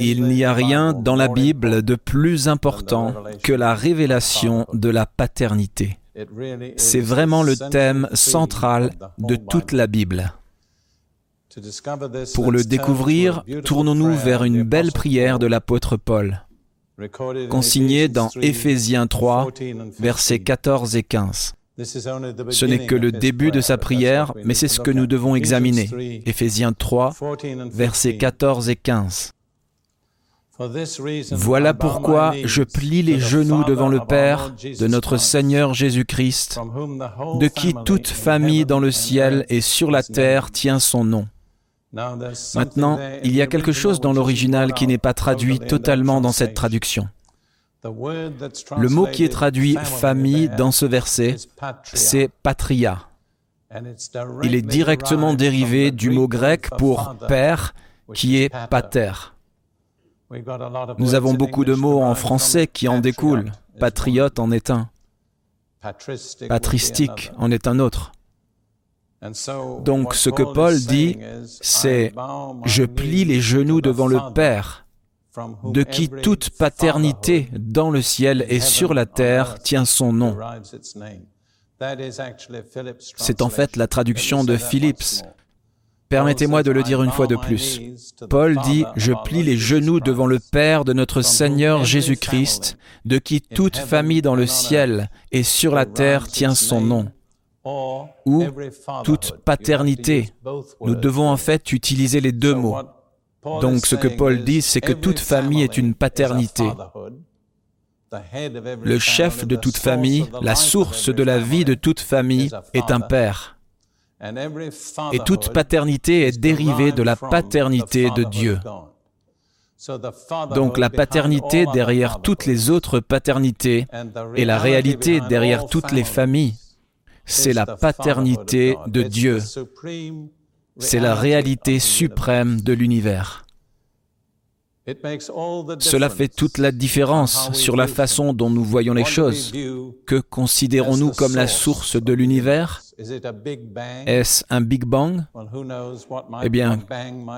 Il n'y a rien dans la Bible de plus important que la révélation de la paternité. C'est vraiment le thème central de toute la Bible. Pour le découvrir, tournons-nous vers une belle prière de l'apôtre Paul, consignée dans Éphésiens 3, versets 14 et 15. Ce n'est que le début de sa prière, mais c'est ce que nous devons examiner. Éphésiens 3, versets 14 et 15. Voilà pourquoi je plie les genoux devant le Père de notre Seigneur Jésus-Christ, de qui toute famille dans le ciel et sur la terre tient son nom. Maintenant, il y a quelque chose dans l'original qui n'est pas traduit totalement dans cette traduction. Le mot qui est traduit famille dans ce verset, c'est patria. Il est directement dérivé du mot grec pour père, qui est pater. Nous avons beaucoup de mots en français qui en découlent. Patriote en est un. Patristique en est un autre. Donc ce que Paul dit, c'est ⁇ Je plie les genoux devant le Père, de qui toute paternité dans le ciel et sur la terre tient son nom. C'est en fait la traduction de Phillips. Permettez-moi de le dire une fois de plus. Paul dit, Je plie les genoux devant le Père de notre Seigneur Jésus-Christ, de qui toute famille dans le ciel et sur la terre tient son nom ou toute paternité. Nous devons en fait utiliser les deux mots. Donc ce que Paul dit, c'est que toute famille est une paternité. Le chef de toute famille, la source de la vie de toute famille est un père. Et toute paternité est dérivée de la paternité de Dieu. Donc la paternité derrière toutes les autres paternités et la réalité derrière toutes les familles c'est la paternité de Dieu. C'est la réalité suprême de l'univers. Cela fait toute la différence sur la façon dont nous voyons les choses. Que considérons-nous comme la source de l'univers? Est-ce un Big Bang? Eh bien,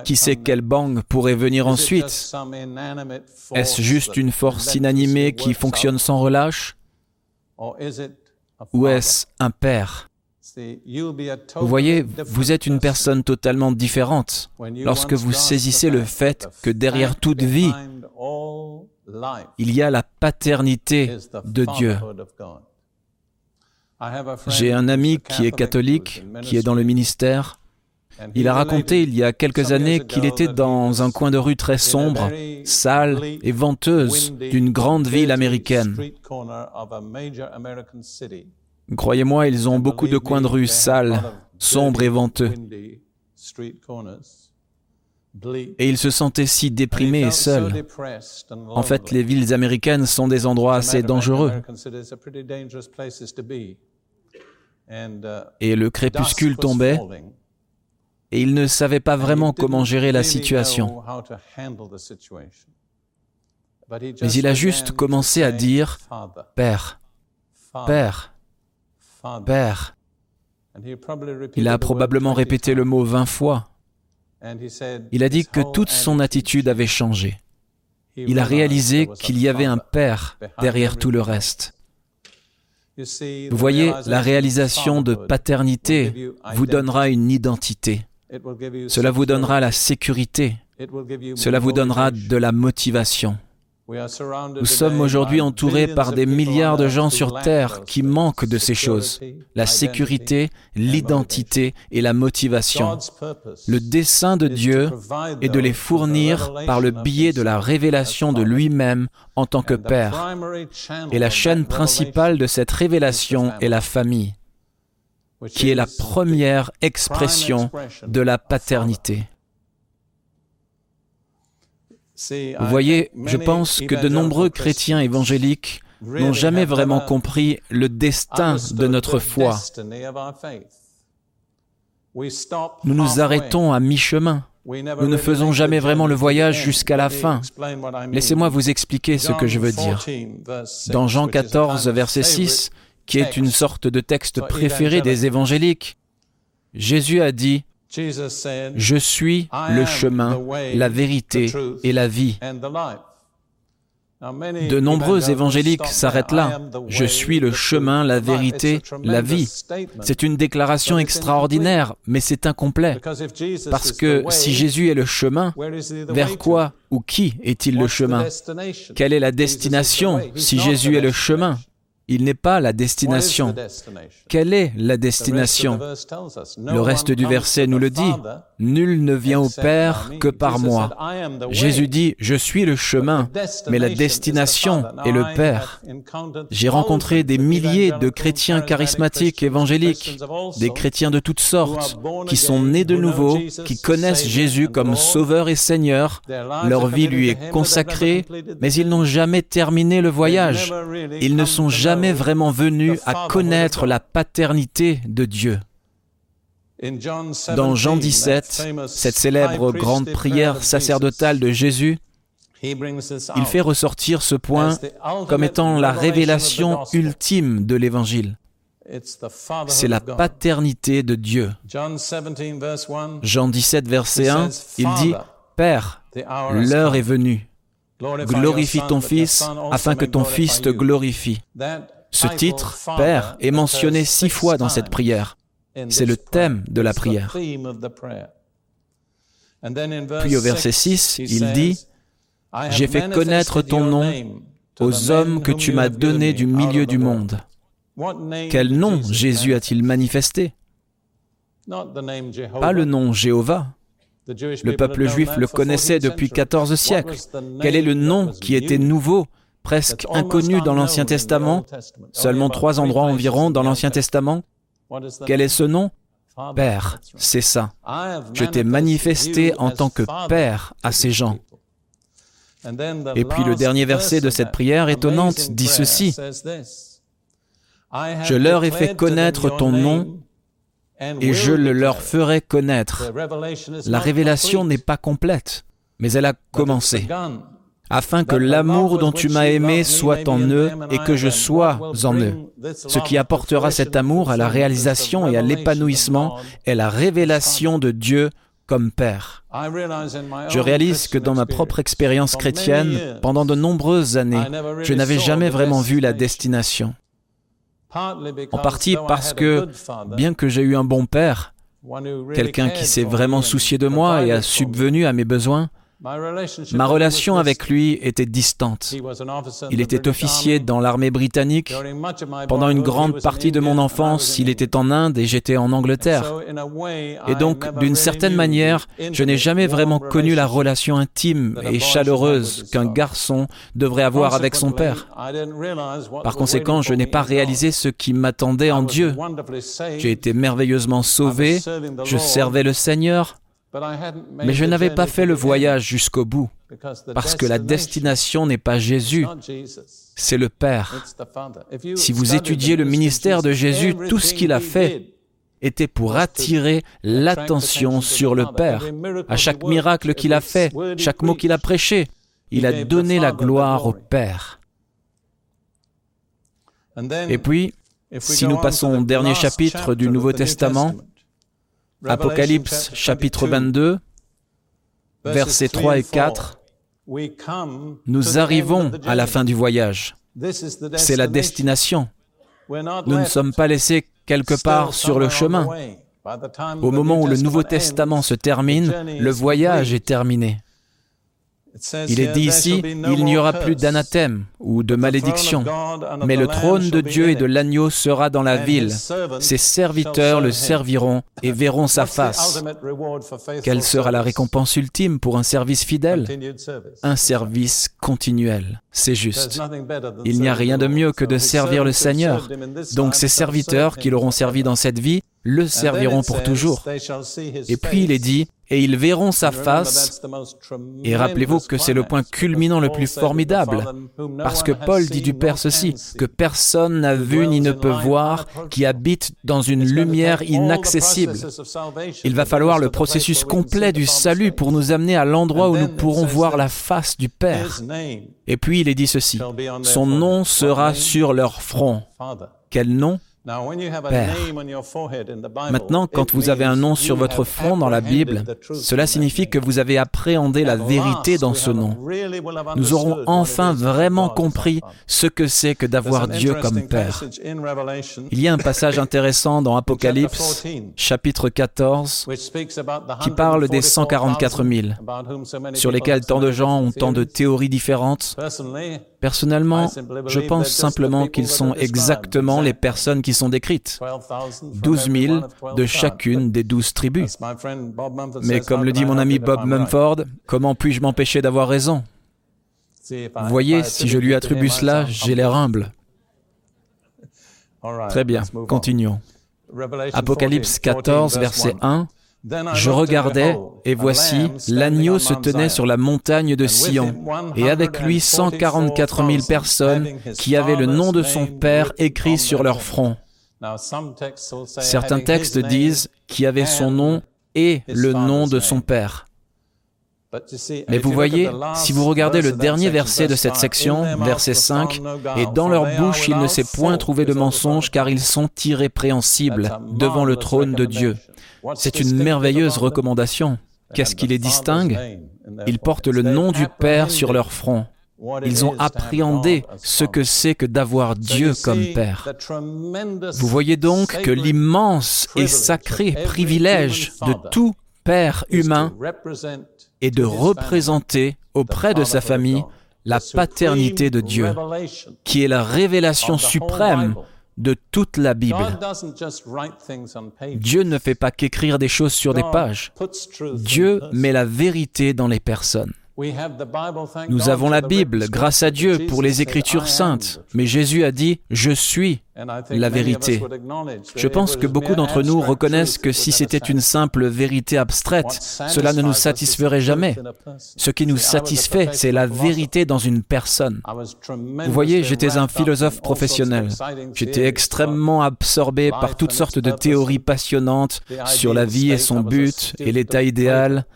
qui sait quel bang pourrait venir ensuite? Est-ce juste une force inanimée qui fonctionne sans relâche? Ou est-ce un père? Vous voyez, vous êtes une personne totalement différente lorsque vous saisissez le fait que derrière toute vie, il y a la paternité de Dieu. J'ai un ami qui est catholique, qui est dans le ministère. Il a raconté il y a quelques années qu'il était dans un coin de rue très sombre, sale et venteuse d'une grande ville américaine. Croyez-moi, ils ont beaucoup de coins de rue sales, sombres et venteux. Et il se sentait si déprimé et seul. En fait, les villes américaines sont des endroits assez dangereux. Et le crépuscule tombait, et il ne savait pas vraiment comment gérer la situation. Mais il a juste commencé à dire Père, Père, Père. Il a probablement répété le mot vingt fois. Il a dit que toute son attitude avait changé. Il a réalisé qu'il y avait un Père derrière tout le reste. Vous voyez, la réalisation de paternité vous donnera une identité. Cela vous donnera la sécurité. Cela vous donnera de la motivation. Nous sommes aujourd'hui entourés par des milliards de gens sur Terre qui manquent de ces choses, la sécurité, l'identité et la motivation. Le dessein de Dieu est de les fournir par le biais de la révélation de lui-même en tant que Père. Et la chaîne principale de cette révélation est la famille, qui est la première expression de la paternité. Vous voyez, je pense que de nombreux chrétiens évangéliques n'ont jamais vraiment compris le destin de notre foi. Nous nous arrêtons à mi-chemin. Nous ne faisons jamais vraiment le voyage jusqu'à la fin. Laissez-moi vous expliquer ce que je veux dire. Dans Jean 14, verset 6, qui est une sorte de texte préféré des évangéliques, Jésus a dit, Je suis le chemin, la vérité et la vie. De nombreux évangéliques s'arrêtent là. Je suis le chemin, la vérité, la vie. C'est une déclaration extraordinaire, mais c'est incomplet. Parce que si Jésus est le chemin, vers quoi ou qui est-il le chemin? Quelle est la destination si Jésus est le chemin? Il n'est pas la destination. Quelle est la destination? Le reste du verset nous le dit. Nul ne vient au Père que par moi. Jésus dit, je suis le chemin, mais la destination est le Père. J'ai rencontré des milliers de chrétiens charismatiques, évangéliques, des chrétiens de toutes sortes, qui sont nés de nouveau, qui connaissent Jésus comme Sauveur et Seigneur. Leur vie lui est consacrée, mais ils n'ont jamais terminé le voyage. Ils ne sont jamais vraiment venus à connaître la paternité de Dieu. Dans Jean 17, cette célèbre grande prière sacerdotale de Jésus, il fait ressortir ce point comme étant la révélation ultime de l'Évangile. C'est la paternité de Dieu. Jean 17, verset 1, il dit, Père, l'heure est venue. Glorifie ton Fils afin que ton Fils te glorifie. Ce titre, Père, est mentionné six fois dans cette prière. C'est le thème de la prière. Puis au verset 6, il dit, J'ai fait connaître ton nom aux hommes que tu m'as donnés du milieu du monde. Quel nom Jésus a-t-il manifesté? Pas le nom Jéhovah. Le peuple juif le connaissait depuis 14 siècles. Quel est le nom qui était nouveau, presque inconnu dans l'Ancien Testament. Seulement trois endroits environ dans l'Ancien Testament quel est ce nom? Père, c'est ça. Je t'ai manifesté en tant que Père à ces gens. Et puis le dernier verset de cette prière étonnante dit ceci. Je leur ai fait connaître ton nom et je le leur ferai connaître. La révélation n'est pas complète, mais elle a commencé afin que l'amour dont tu m'as aimé soit en eux et que je sois en eux. Ce qui apportera cet amour à la réalisation et à l'épanouissement est la révélation de Dieu comme Père. Je réalise que dans ma propre expérience chrétienne, pendant de nombreuses années, je n'avais jamais vraiment vu la destination. En partie parce que, bien que j'ai eu un bon Père, quelqu'un qui s'est vraiment soucié de moi et a subvenu à mes besoins, Ma relation avec lui était distante. Il était officier dans l'armée britannique. Pendant une grande partie de mon enfance, il était en Inde et j'étais en Angleterre. Et donc, d'une certaine manière, je n'ai jamais vraiment connu la relation intime et chaleureuse qu'un garçon devrait avoir avec son père. Par conséquent, je n'ai pas réalisé ce qui m'attendait en Dieu. J'ai été merveilleusement sauvé, je servais le Seigneur, mais je n'avais pas fait le voyage jusqu'au bout, parce que la destination n'est pas Jésus, c'est le Père. Si vous étudiez le ministère de Jésus, tout ce qu'il a fait était pour attirer l'attention sur le Père. À chaque miracle qu'il a fait, chaque mot qu'il a prêché, il a donné la gloire au Père. Et puis, si nous passons au dernier chapitre du Nouveau Testament, Apocalypse chapitre 22, versets 3 et 4, nous arrivons à la fin du voyage. C'est la destination. Nous ne sommes pas laissés quelque part sur le chemin. Au moment où le Nouveau Testament se termine, le voyage est terminé. Il est dit ici, il n'y aura plus d'anathème ou de malédiction, mais le trône de Dieu et de l'agneau sera dans la ville. Ses serviteurs le serviront et verront sa face. Quelle sera la récompense ultime pour un service fidèle? Un service continuel. C'est juste. Il n'y a rien de mieux que de servir le Seigneur. Donc ces serviteurs qui l'auront servi dans cette vie le serviront pour toujours. Et puis il est dit, et ils verront sa face. Et rappelez-vous que c'est le point culminant le plus formidable, parce que Paul dit du Père ceci, que personne n'a vu ni ne peut voir, qui habite dans une lumière inaccessible. Il va falloir le processus complet du salut pour nous amener à l'endroit où nous pourrons voir la face du Père. Et puis il est dit ceci, son nom sera sur leur front. Quel nom? Père. Maintenant, quand vous avez un nom sur votre front dans la Bible, cela signifie que vous avez appréhendé la vérité dans ce nom. Nous aurons enfin vraiment compris ce que c'est que d'avoir Dieu comme Père. Il y a un passage intéressant dans Apocalypse, chapitre 14, qui parle des 144 000, sur lesquels tant de gens ont tant de théories différentes. Personnellement, je pense simplement qu'ils sont exactement les personnes qui sont décrites. 12 000 de chacune des douze tribus. Mais comme le dit mon ami Bob Mumford, comment puis-je m'empêcher d'avoir raison? Voyez, si je lui attribue cela, j'ai l'air humble. Très bien, continuons. Apocalypse 14, verset 1. Je regardais, et voici, l'agneau se tenait sur la montagne de Sion, et avec lui 144 000 personnes qui avaient le nom de son Père écrit sur leur front. Certains textes disent qui avait son nom et le nom de son Père. Mais vous voyez, si vous regardez le dernier verset de cette section, verset 5, et dans leur bouche il ne s'est point trouvé de mensonge car ils sont irrépréhensibles devant le trône de Dieu. C'est une merveilleuse recommandation. Qu'est-ce qui les distingue? Ils portent le nom du Père sur leur front. Ils ont appréhendé ce que c'est que d'avoir Dieu comme Père. Vous voyez donc que l'immense et sacré privilège de tout Père humain et de représenter auprès de sa famille la paternité de Dieu, qui est la révélation suprême de toute la Bible. Dieu ne fait pas qu'écrire des choses sur des pages. Dieu met la vérité dans les personnes. Nous avons la Bible, grâce à Dieu, pour les Écritures saintes. Mais Jésus a dit, Je suis la vérité. Je pense que beaucoup d'entre nous reconnaissent que si c'était une simple vérité abstraite, cela ne nous satisferait jamais. Ce qui nous satisfait, c'est la vérité dans une personne. Vous voyez, j'étais un philosophe professionnel. J'étais extrêmement absorbé par toutes sortes de théories passionnantes sur la vie et son but et l'état idéal.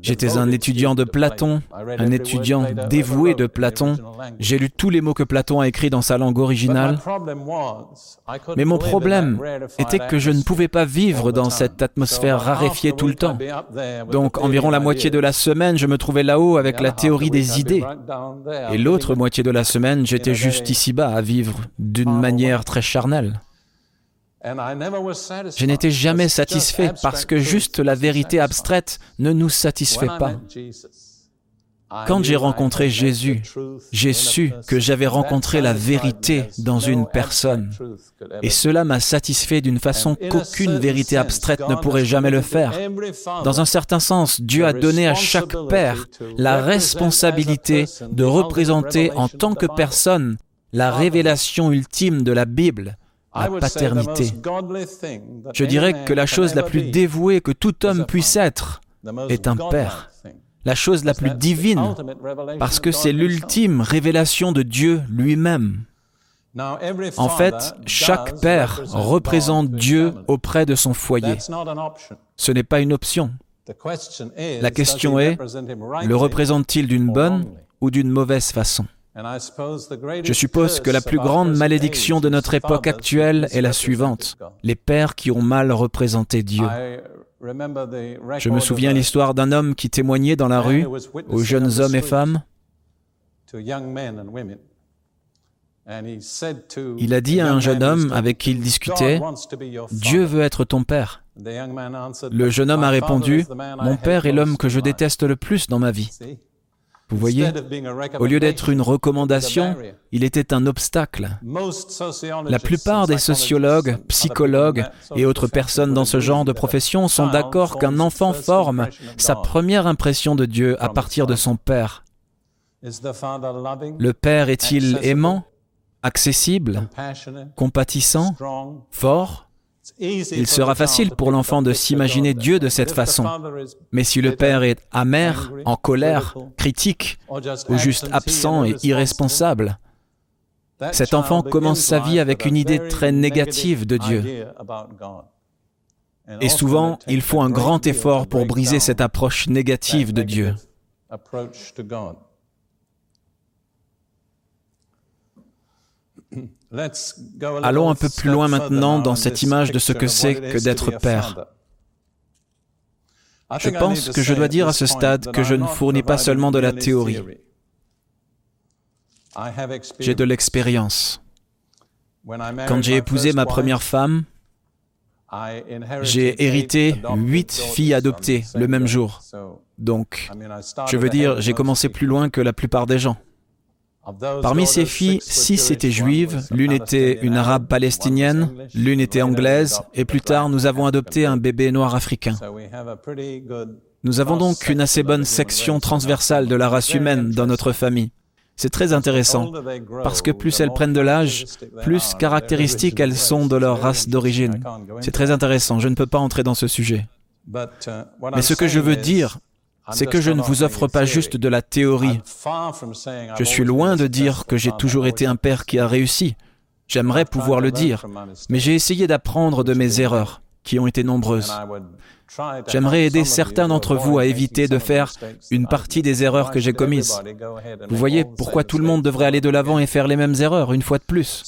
J'étais un étudiant de Platon, un étudiant dévoué de Platon. J'ai lu tous les mots que Platon a écrits dans sa langue originale. Mais mon problème était que je ne pouvais pas vivre dans cette atmosphère raréfiée tout le temps. Donc environ la moitié de la semaine, je me trouvais là-haut avec la théorie des idées. Et l'autre moitié de la semaine, j'étais juste ici-bas à vivre d'une manière très charnelle. Je n'étais jamais satisfait parce que juste la vérité abstraite ne nous satisfait pas. Quand j'ai rencontré Jésus, j'ai su que j'avais rencontré la vérité dans une personne. Et cela m'a satisfait d'une façon qu'aucune vérité abstraite ne pourrait jamais le faire. Dans un certain sens, Dieu a donné à chaque père la responsabilité de représenter en tant que personne la révélation ultime de la Bible la paternité. Je dirais que la chose la plus dévouée que tout homme puisse être est un père. La chose la plus divine, parce que c'est l'ultime révélation de Dieu lui-même. En fait, chaque père représente Dieu auprès de son foyer. Ce n'est pas une option. La question est, le représente-t-il d'une bonne ou d'une mauvaise façon? Je suppose que la plus grande malédiction de notre époque actuelle est la suivante, les pères qui ont mal représenté Dieu. Je me souviens l'histoire d'un homme qui témoignait dans la rue aux jeunes hommes et femmes. Il a dit à un jeune homme avec qui il discutait, Dieu veut être ton père. Le jeune homme a répondu, Mon père est l'homme que je déteste le plus dans ma vie. Vous voyez, au lieu d'être une recommandation, il était un obstacle. La plupart des sociologues, psychologues et autres personnes dans ce genre de profession sont d'accord qu'un enfant forme sa première impression de Dieu à partir de son père. Le père est-il aimant, accessible, compatissant, fort? Il sera facile pour l'enfant de s'imaginer Dieu de cette façon. Mais si le Père est amer, en colère, critique, ou juste absent et irresponsable, cet enfant commence sa vie avec une idée très négative de Dieu. Et souvent, il faut un grand effort pour briser cette approche négative de Dieu. Allons un peu plus loin maintenant dans cette image de ce que c'est que d'être père. Je pense que je dois dire à ce stade que je ne fournis pas seulement de la théorie. J'ai de l'expérience. Quand j'ai épousé ma première femme, j'ai hérité huit filles adoptées le même jour. Donc, je veux dire, j'ai commencé plus loin que la plupart des gens. Parmi ces filles, six étaient juives, l'une était une arabe palestinienne, l'une était anglaise, et plus tard nous avons adopté un bébé noir africain. Nous avons donc une assez bonne section transversale de la race humaine dans notre famille. C'est très intéressant, parce que plus elles prennent de l'âge, plus caractéristiques elles sont de leur race d'origine. C'est très intéressant, je ne peux pas entrer dans ce sujet. Mais ce que je veux dire, c'est que je ne vous offre pas juste de la théorie. Je suis loin de dire que j'ai toujours été un père qui a réussi. J'aimerais pouvoir le dire, mais j'ai essayé d'apprendre de mes erreurs, qui ont été nombreuses. J'aimerais aider certains d'entre vous à éviter de faire une partie des erreurs que j'ai commises. Vous voyez pourquoi tout le monde devrait aller de l'avant et faire les mêmes erreurs une fois de plus.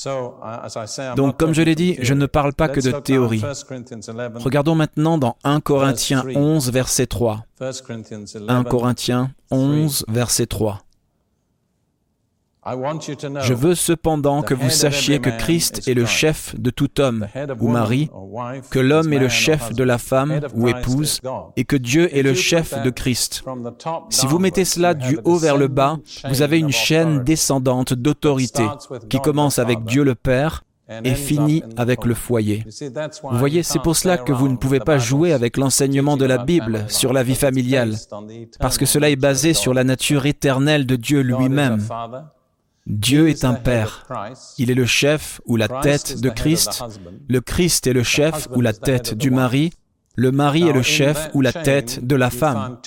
Donc, comme je l'ai dit, je ne parle pas que de théorie. Regardons maintenant dans 1 Corinthiens 11, verset 3. 1 Corinthiens 11, verset 3. Je veux cependant que vous sachiez que Christ est le chef de tout homme ou mari, que l'homme est le chef de la femme ou épouse, et que Dieu est le chef de Christ. Si vous mettez cela du haut vers le bas, vous avez une chaîne descendante d'autorité qui commence avec Dieu le Père et finit avec le foyer. Vous voyez, c'est pour cela que vous ne pouvez pas jouer avec l'enseignement de la Bible sur la vie familiale, parce que cela est basé sur la nature éternelle de Dieu lui-même. Dieu est un Père. Il est le chef ou la tête de Christ. Le Christ est le chef ou la tête du mari. Le mari est le chef ou la tête de la femme.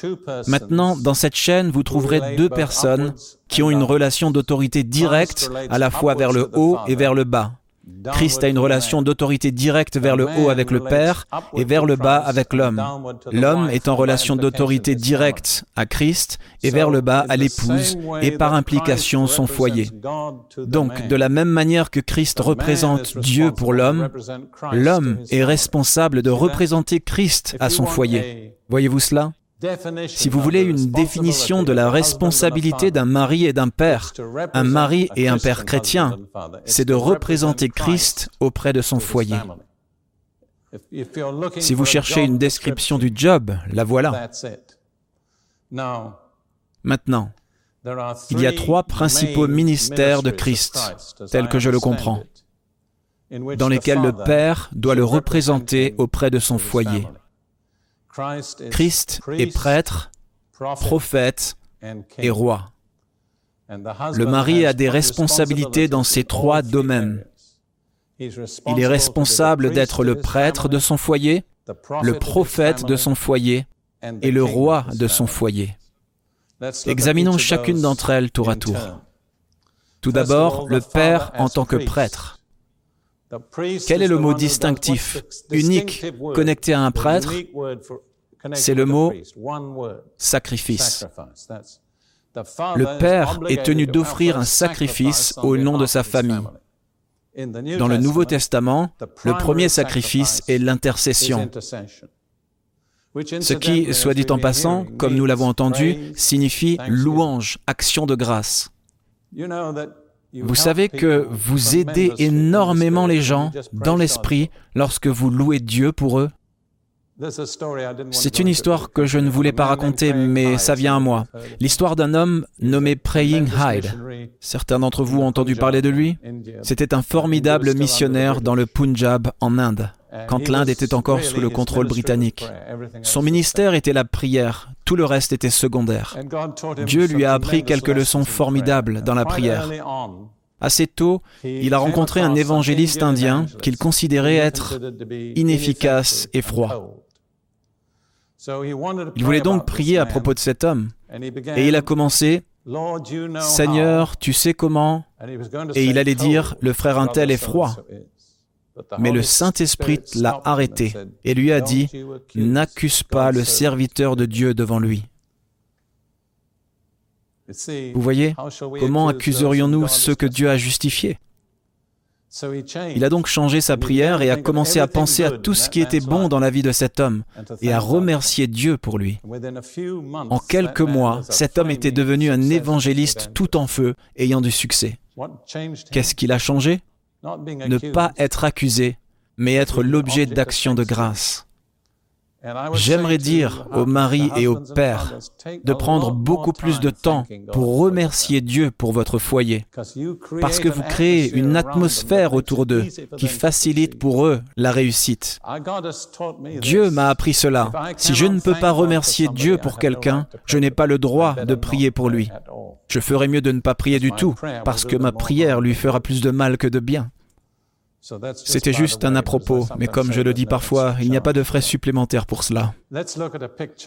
Maintenant, dans cette chaîne, vous trouverez deux personnes qui ont une relation d'autorité directe à la fois vers le haut et vers le bas. Christ a une relation d'autorité directe vers le haut avec le Père et vers le bas avec l'homme. L'homme est en relation d'autorité directe à Christ et vers le bas à l'épouse et par implication son foyer. Donc, de la même manière que Christ représente Dieu pour l'homme, l'homme est responsable de représenter Christ à son foyer. Voyez-vous cela? Si vous voulez une définition de la responsabilité d'un mari et d'un père, un mari et un père chrétien, c'est de représenter Christ auprès de son foyer. Si vous cherchez une description du job, la voilà. Maintenant, il y a trois principaux ministères de Christ, tels que je le comprends, dans lesquels le Père doit le représenter auprès de son foyer. Christ est prêtre, prophète et roi. Le mari a des responsabilités dans ces trois domaines. Il est responsable d'être le prêtre de son foyer, le prophète de son foyer et le roi de son foyer. Examinons chacune d'entre elles tour à tour. Tout d'abord, le Père en tant que prêtre. Quel est le mot distinctif, unique, connecté à un prêtre? C'est le mot sacrifice. Le Père est tenu d'offrir un sacrifice au nom de sa famille. Dans le Nouveau Testament, le premier sacrifice est l'intercession. Ce qui, soit dit en passant, comme nous l'avons entendu, signifie louange, action de grâce. Vous savez que vous aidez énormément les gens dans l'esprit lorsque vous louez Dieu pour eux c'est une histoire que je ne voulais pas raconter, mais ça vient à moi. L'histoire d'un homme nommé Praying Hyde. Certains d'entre vous ont entendu parler de lui C'était un formidable missionnaire dans le Punjab, en Inde, quand l'Inde était encore sous le contrôle britannique. Son ministère était la prière, tout le reste était secondaire. Dieu lui a appris quelques leçons formidables dans la prière. Assez tôt, il a rencontré un évangéliste indien qu'il considérait être inefficace et froid. Il voulait donc prier à propos de cet homme. Et il a commencé, Seigneur, tu sais comment? Et il allait dire, le frère Intel est froid. Mais le Saint-Esprit l'a arrêté et lui a dit, n'accuse pas le serviteur de Dieu devant lui. Vous voyez, comment accuserions-nous ceux que Dieu a justifiés? Il a donc changé sa prière et a commencé à penser à tout ce qui était bon dans la vie de cet homme et à remercier Dieu pour lui. En quelques mois, cet homme était devenu un évangéliste tout en feu, ayant du succès. Qu'est-ce qui l'a changé? Ne pas être accusé, mais être l'objet d'actions de grâce. J'aimerais dire aux maris et aux pères de prendre beaucoup plus de temps pour remercier Dieu pour votre foyer, parce que vous créez une atmosphère autour d'eux qui facilite pour eux la réussite. Dieu m'a appris cela. Si je ne peux pas remercier Dieu pour quelqu'un, je n'ai pas le droit de prier pour lui. Je ferais mieux de ne pas prier du tout, parce que ma prière lui fera plus de mal que de bien. C'était juste un à propos, mais comme je le dis parfois, il n'y a pas de frais supplémentaires pour cela.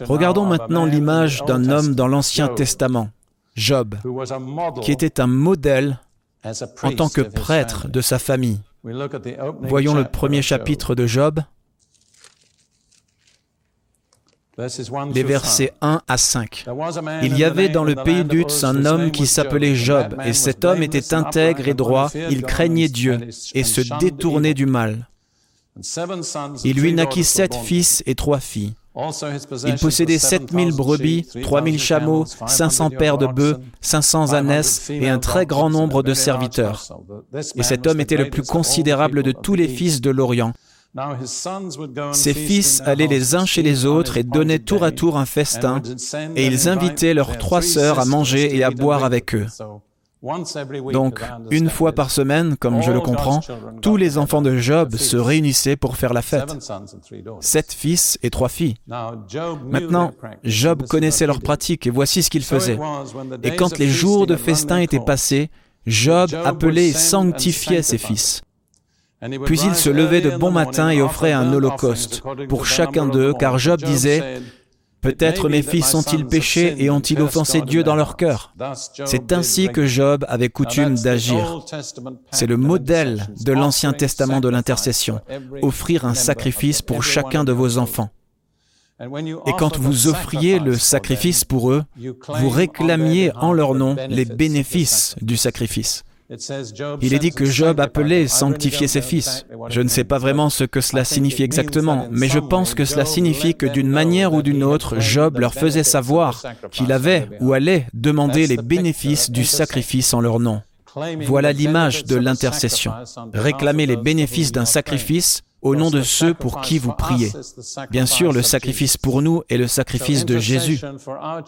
Regardons maintenant l'image d'un homme dans l'Ancien Testament, Job, qui était un modèle en tant que prêtre de sa famille. Voyons le premier chapitre de Job, les versets 1 à 5. Il y avait dans le pays d'Utz un homme qui s'appelait Job, et cet homme était intègre et droit, il craignait Dieu et se détournait du mal. Il lui naquit sept fils et trois filles. Il possédait sept mille brebis, trois mille chameaux, cinq cents paires de bœufs, cinq cents ânesses et un très grand nombre de serviteurs. Et cet homme était le plus considérable de tous les fils de l'Orient. Ses fils allaient les uns chez les autres et donnaient tour à tour un festin, et ils invitaient leurs trois sœurs à manger et à boire avec eux. Donc, une fois par semaine, comme je le comprends, tous les enfants de Job se réunissaient pour faire la fête. Sept fils et trois filles. Maintenant, Job connaissait leurs pratiques et voici ce qu'il faisait. Et quand les jours de festin étaient passés, Job appelait et sanctifiait ses fils. Puis il se levait de bon matin et offrait un holocauste pour chacun d'eux, car Job disait, Peut-être mes fils ont-ils péché et ont-ils offensé Dieu dans leur cœur C'est ainsi que Job avait coutume d'agir. C'est le modèle de l'Ancien Testament de l'intercession, offrir un sacrifice pour chacun de vos enfants. Et quand vous offriez le sacrifice pour eux, vous réclamiez en leur nom les bénéfices du sacrifice. Il est dit que Job appelait sanctifier ses fils. Je ne sais pas vraiment ce que cela signifie exactement, mais je pense que cela signifie que d'une manière ou d'une autre, Job leur faisait savoir qu'il avait ou allait demander les bénéfices du sacrifice en leur nom. Voilà l'image de l'intercession. Réclamer les bénéfices d'un sacrifice au nom de ceux pour qui vous priez. Bien sûr, le sacrifice pour nous est le sacrifice de Jésus.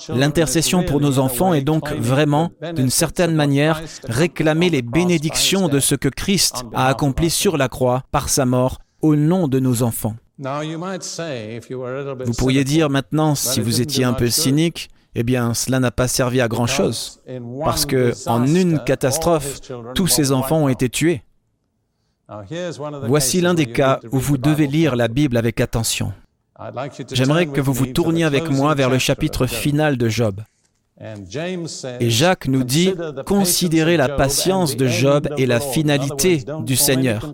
L'intercession pour nos enfants est donc vraiment, d'une certaine manière, réclamer les bénédictions de ce que Christ a accompli sur la croix par sa mort au nom de nos enfants. Vous pourriez dire maintenant, si vous étiez un peu cynique, eh bien, cela n'a pas servi à grand-chose, parce que en une catastrophe, tous ces enfants ont été tués. Voici l'un des cas où vous devez lire la Bible avec attention. J'aimerais que vous vous tourniez avec moi vers le chapitre final de Job. Et Jacques nous dit, considérez la patience de Job et la finalité du Seigneur.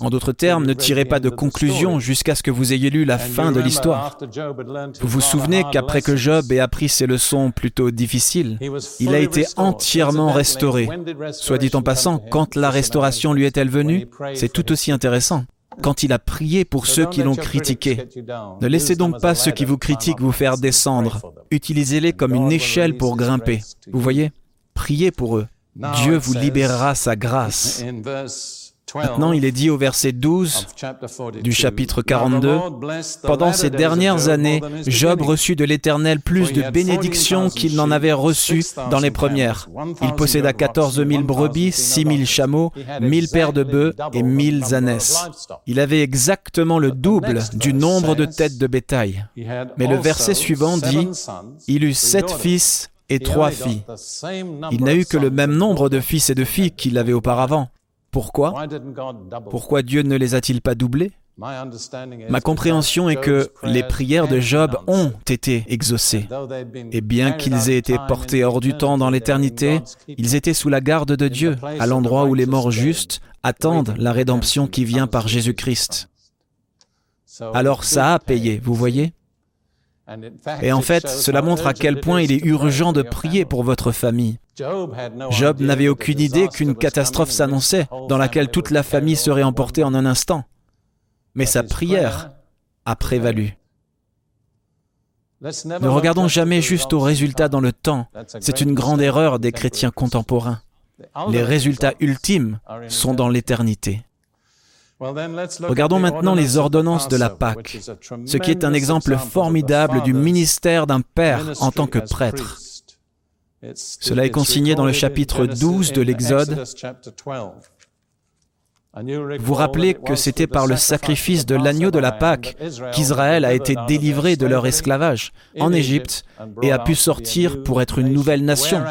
En d'autres termes, ne tirez pas de conclusion jusqu'à ce que vous ayez lu la fin de l'histoire. Vous vous souvenez qu'après que Job ait appris ses leçons plutôt difficiles, il a été entièrement restauré. Soit dit en passant, quand la restauration lui est-elle venue C'est tout aussi intéressant quand il a prié pour ceux qui l'ont critiqué. Ne laissez donc pas ceux qui vous critiquent vous faire descendre. Utilisez-les comme une échelle pour grimper. Vous voyez? Priez pour eux. Dieu vous libérera sa grâce. Maintenant, il est dit au verset 12 du chapitre 42, Pendant ces dernières années, Job reçut de l'Éternel plus de bénédictions qu'il n'en avait reçues dans les premières. Il posséda 14 000 brebis, 6 000 chameaux, 1000 paires de bœufs et 1000 ânesses. Il avait exactement le double du nombre de têtes de bétail. Mais le verset suivant dit, Il eut sept fils et trois filles. Il n'a eu que le même nombre de fils et de filles qu'il avait auparavant. Pourquoi Pourquoi Dieu ne les a-t-il pas doublés Ma compréhension est que les prières de Job ont été exaucées. Et bien qu'ils aient été portés hors du temps dans l'éternité, ils étaient sous la garde de Dieu, à l'endroit où les morts justes attendent la rédemption qui vient par Jésus-Christ. Alors ça a payé, vous voyez? Et en fait, cela montre à quel point il est urgent de prier pour votre famille. Job n'avait aucune idée qu'une catastrophe s'annonçait dans laquelle toute la famille serait emportée en un instant. Mais sa prière a prévalu. Ne regardons jamais juste aux résultats dans le temps. C'est une grande erreur des chrétiens contemporains. Les résultats ultimes sont dans l'éternité. Regardons maintenant les ordonnances de la Pâque, ce qui est un exemple formidable du ministère d'un père en tant que prêtre. Cela est consigné dans le chapitre 12 de l'Exode. Vous rappelez que c'était par le sacrifice de l'agneau de la Pâque qu'Israël a été délivré de leur esclavage en Égypte et a pu sortir pour être une nouvelle nation,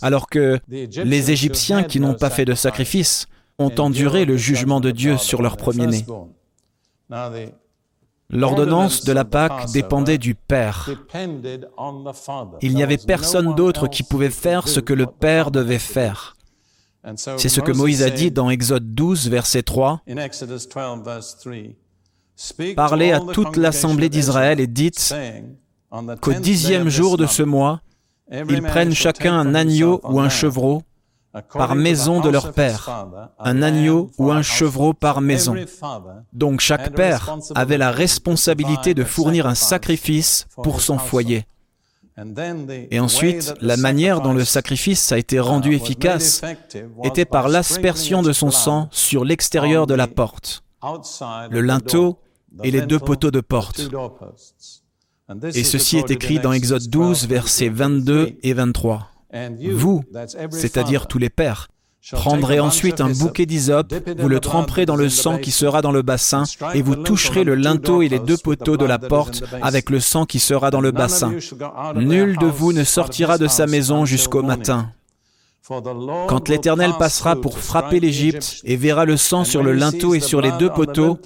alors que les Égyptiens qui n'ont pas fait de sacrifice ont enduré le jugement de Dieu sur leur premier-né. L'ordonnance de la Pâque dépendait du Père. Il n'y avait personne d'autre qui pouvait faire ce que le Père devait faire. C'est ce que Moïse a dit dans Exode 12, verset 3. Parlez à toute l'assemblée d'Israël et dites qu'au dixième jour de ce mois, ils prennent chacun un agneau ou un chevreau par maison de leur père, un agneau ou un chevreau par maison. Donc chaque père avait la responsabilité de fournir un sacrifice pour son foyer. Et ensuite, la manière dont le sacrifice a été rendu efficace était par l'aspersion de son sang sur l'extérieur de la porte, le linteau et les deux poteaux de porte. Et ceci est écrit dans Exode 12, versets 22 et 23. Vous, c'est-à-dire tous les pères, prendrez ensuite un bouquet d'hysope, vous le tremperez dans le sang qui sera dans le bassin, et vous toucherez le linteau et les deux poteaux de la porte avec le sang qui sera dans le bassin. Nul de vous ne sortira de sa maison jusqu'au matin. Quand l'Éternel passera pour frapper l'Égypte et verra le sang sur le linteau et sur les deux poteaux,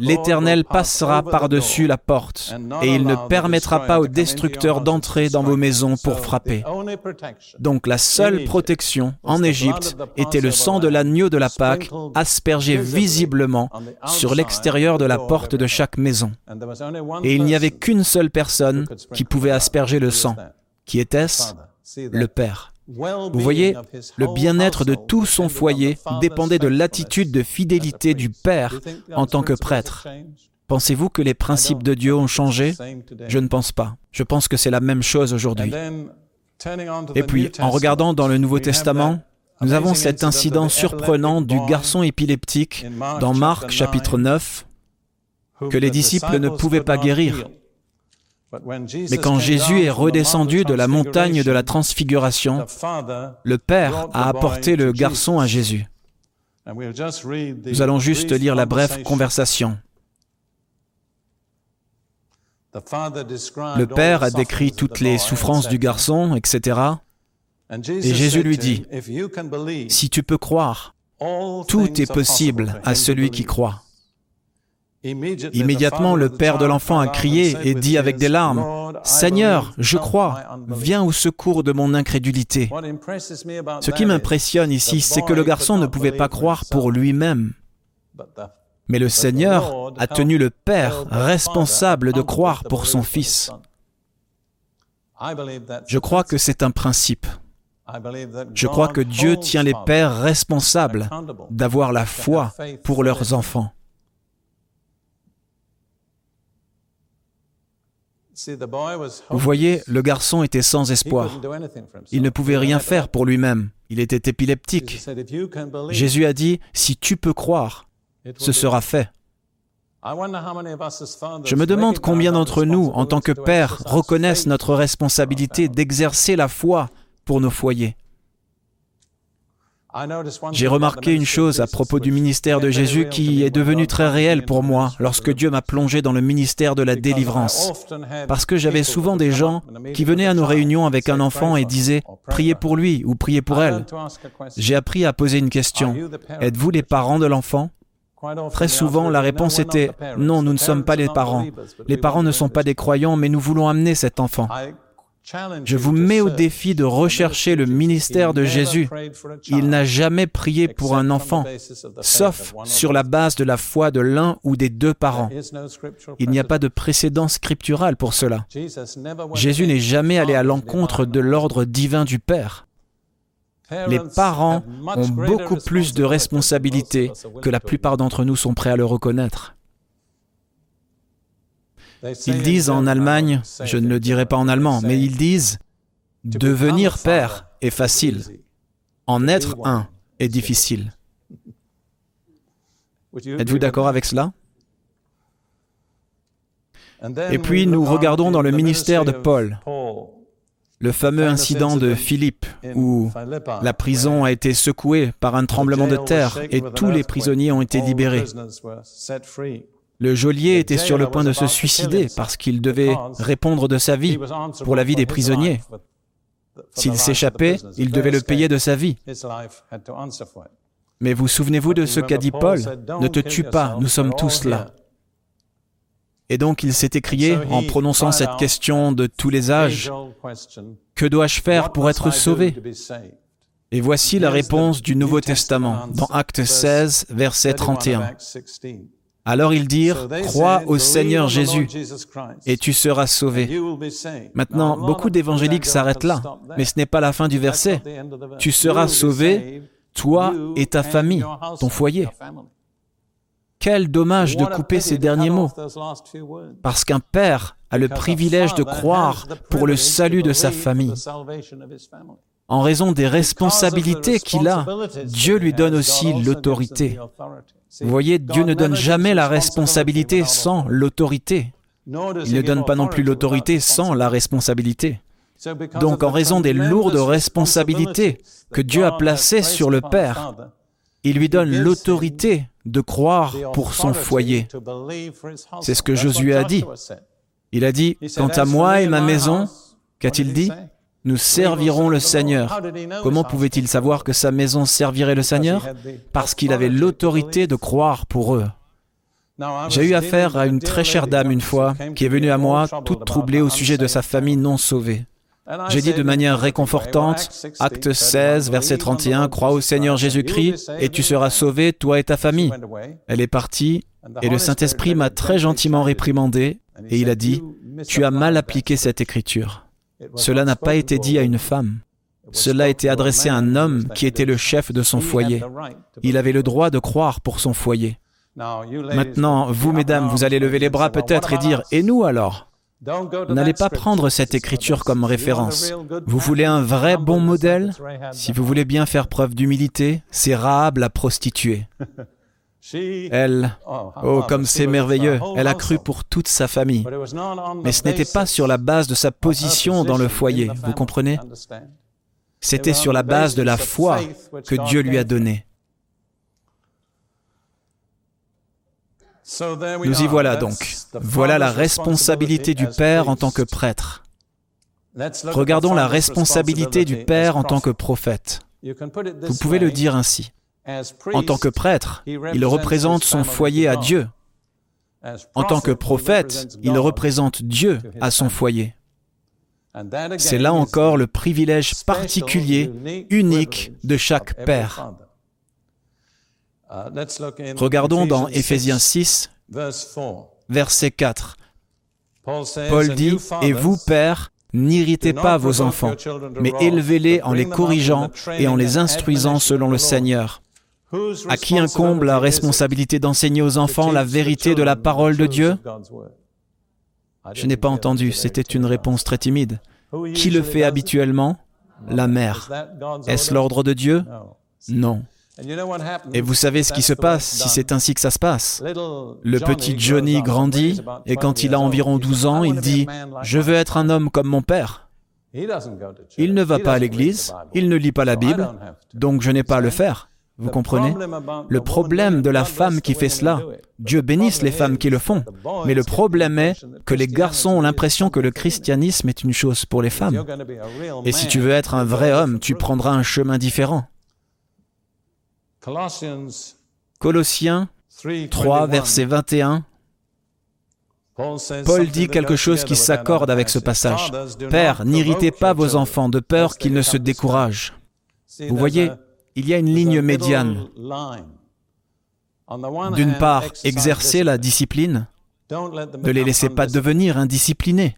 l'Éternel passera par-dessus la porte et il ne permettra pas aux destructeurs d'entrer dans vos maisons pour frapper. Donc la seule protection en Égypte était le sang de l'agneau de la Pâque aspergé visiblement sur l'extérieur de la porte de chaque maison. Et il n'y avait qu'une seule personne qui pouvait asperger le sang. Qui était-ce? Le Père. Vous voyez, le bien-être de tout son foyer dépendait de l'attitude de fidélité du Père en tant que prêtre. Pensez-vous que les principes de Dieu ont changé? Je ne pense pas. Je pense que c'est la même chose aujourd'hui. Et puis, en regardant dans le Nouveau Testament, nous avons cet incident surprenant du garçon épileptique dans Marc chapitre 9 que les disciples ne pouvaient pas guérir. Mais quand Jésus est redescendu de la montagne de la transfiguration, le Père a apporté le garçon à Jésus. Nous allons juste lire la brève conversation. Le Père a décrit toutes les souffrances du garçon, etc. Et Jésus lui dit, Si tu peux croire, tout est possible à celui qui croit. Immédiatement, le père de l'enfant a crié et dit avec des larmes, Seigneur, je crois, viens au secours de mon incrédulité. Ce qui m'impressionne ici, c'est que le garçon ne pouvait pas croire pour lui-même. Mais le Seigneur a tenu le Père responsable de croire pour son Fils. Je crois que c'est un principe. Je crois que Dieu tient les pères responsables d'avoir la foi pour leurs enfants. Vous voyez, le garçon était sans espoir. Il ne pouvait rien faire pour lui-même. Il était épileptique. Jésus a dit, si tu peux croire, ce sera fait. Je me demande combien d'entre nous, en tant que pères, reconnaissent notre responsabilité d'exercer la foi pour nos foyers. J'ai remarqué une chose à propos du ministère de Jésus qui est devenu très réel pour moi lorsque Dieu m'a plongé dans le ministère de la délivrance. Parce que j'avais souvent des gens qui venaient à nos réunions avec un enfant et disaient ⁇ Priez pour lui ou priez pour elle ⁇ J'ai appris à poser une question. Êtes-vous les parents de l'enfant? Très souvent, la réponse était ⁇ Non, nous ne sommes pas les parents. Les parents ne sont pas des croyants, mais nous voulons amener cet enfant. Je vous mets au défi de rechercher le ministère de Jésus. Il n'a jamais prié pour un enfant, sauf sur la base de la foi de l'un ou des deux parents. Il n'y a pas de précédent scriptural pour cela. Jésus n'est jamais allé à l'encontre de l'ordre divin du Père. Les parents ont beaucoup plus de responsabilités que la plupart d'entre nous sont prêts à le reconnaître. Ils disent en Allemagne, je ne le dirai pas en allemand, mais ils disent devenir père est facile, en être un est difficile. Êtes-vous d'accord avec cela? Et puis nous regardons dans le ministère de Paul, le fameux incident de Philippe, où la prison a été secouée par un tremblement de terre et tous les prisonniers ont été libérés. Le geôlier était sur le point de se suicider parce qu'il devait répondre de sa vie pour la vie des prisonniers. S'il s'échappait, il devait le payer de sa vie. Mais vous souvenez-vous de ce qu'a dit Paul Ne te tue pas, nous sommes tous là. Et donc il s'est écrié en prononçant cette question de tous les âges, Que dois-je faire pour être sauvé Et voici la réponse du Nouveau Testament dans Acte 16, verset 31. Alors ils dirent, Crois au Seigneur Jésus et tu seras sauvé. Maintenant, beaucoup d'évangéliques s'arrêtent là, mais ce n'est pas la fin du verset. Tu seras sauvé, toi et ta famille, ton foyer. Quel dommage de couper ces derniers mots, parce qu'un père a le privilège de croire pour le salut de sa famille. En raison des responsabilités qu'il a, Dieu lui donne aussi l'autorité. Vous voyez, Dieu ne donne jamais la responsabilité sans l'autorité. Il ne donne pas non plus l'autorité sans la responsabilité. Donc en raison des lourdes responsabilités que Dieu a placées sur le Père, il lui donne l'autorité de croire pour son foyer. C'est ce que Josué a dit. Il a dit, Quant à moi et ma maison, qu'a-t-il dit? Nous servirons le Seigneur. Comment pouvait-il savoir que sa maison servirait le Seigneur? Parce qu'il avait l'autorité de croire pour eux. J'ai eu affaire à une très chère dame une fois qui est venue à moi toute troublée au sujet de sa famille non sauvée. J'ai dit de manière réconfortante, acte 16, verset 31, Crois au Seigneur Jésus-Christ et tu seras sauvé, toi et ta famille. Elle est partie et le Saint-Esprit m'a très gentiment réprimandé et il a dit, Tu as mal appliqué cette écriture. Cela n'a pas été dit à une femme. Cela a été adressé à un homme qui était le chef de son foyer. Il avait le droit de croire pour son foyer. Maintenant, vous, mesdames, vous allez lever les bras peut-être et dire, et nous alors? N'allez pas prendre cette écriture comme référence. Vous voulez un vrai bon modèle? Si vous voulez bien faire preuve d'humilité, c'est Rahab la prostituée. Elle, oh, oh comme c'est merveilleux, elle a cru pour toute sa famille. Mais ce n'était pas sur la base de sa position dans le foyer, vous comprenez? C'était sur la base de la foi que Dieu lui a donnée. Nous y voilà donc. Voilà la responsabilité du Père en tant que prêtre. Regardons la responsabilité du Père en tant que prophète. Vous pouvez le dire ainsi. En tant que prêtre, il représente son foyer à Dieu. En tant que prophète, il représente Dieu à son foyer. C'est là encore le privilège particulier, unique de chaque père. Regardons dans Éphésiens 6, verset 4. Paul dit, Et vous, pères, n'irritez pas vos enfants, mais élevez-les en les corrigeant et en les instruisant selon le Seigneur. À qui incombe la responsabilité d'enseigner aux enfants la vérité de la parole de Dieu? Je n'ai pas entendu, c'était une réponse très timide. Qui le fait habituellement? La mère. Est-ce l'ordre de Dieu? Non. Et vous savez ce qui se passe si c'est ainsi que ça se passe. Le petit Johnny grandit et quand il a environ 12 ans, il dit ⁇ Je veux être un homme comme mon père ⁇ Il ne va pas à l'église, il ne lit pas la Bible, donc je n'ai pas à le faire. Vous comprenez? Le problème de la femme qui fait cela, Dieu bénisse les femmes qui le font, mais le problème est que les garçons ont l'impression que le christianisme est une chose pour les femmes. Et si tu veux être un vrai homme, tu prendras un chemin différent. Colossiens 3, verset 21. Paul dit quelque chose qui s'accorde avec ce passage. Père, n'irritez pas vos enfants de peur qu'ils ne se découragent. Vous voyez, il y a une ligne médiane. D'une part, exercer la discipline. Ne les laissez pas devenir indisciplinés.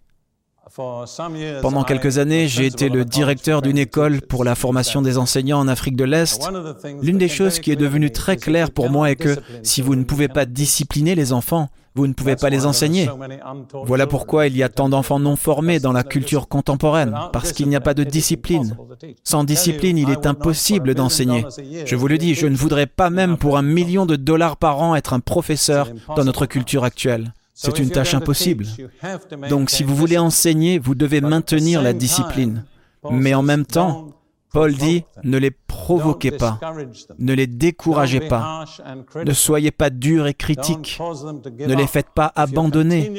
Pendant quelques années, j'ai été le directeur d'une école pour la formation des enseignants en Afrique de l'Est. L'une des choses qui est devenue très claire pour moi est que si vous ne pouvez pas discipliner les enfants, vous ne pouvez pas les enseigner. Voilà pourquoi il y a tant d'enfants non formés dans la culture contemporaine, parce qu'il n'y a pas de discipline. Sans discipline, il est impossible d'enseigner. Je vous le dis, je ne voudrais pas même pour un million de dollars par an être un professeur dans notre culture actuelle. C'est une tâche impossible. Donc si vous voulez enseigner, vous devez maintenir la discipline. Mais en même temps, Paul dit, ne les provoquez pas, ne les découragez pas, ne soyez pas durs et critiques, ne les faites pas abandonner.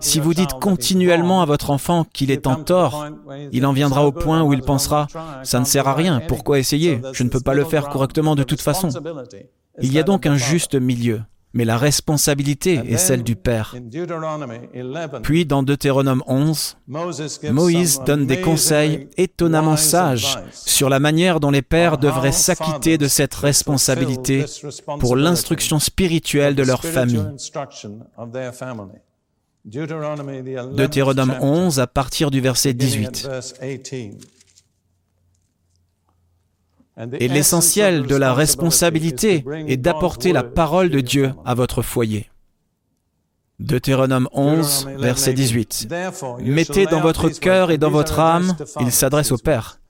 Si vous dites continuellement à votre enfant qu'il est en tort, il en viendra au point où il pensera, ça ne sert à rien, pourquoi essayer? Je ne peux pas le faire correctement de toute façon. Il y a donc un juste milieu mais la responsabilité est celle du Père. Puis dans Deutéronome 11, Moïse donne des conseils étonnamment sages sur la manière dont les pères devraient s'acquitter de cette responsabilité pour l'instruction spirituelle de leur famille. Deutéronome 11 à partir du verset 18. Et l'essentiel de la responsabilité est d'apporter la parole de Dieu à votre foyer. Deutéronome 11, verset 18. Mettez dans votre cœur et dans votre âme, il s'adresse au Père.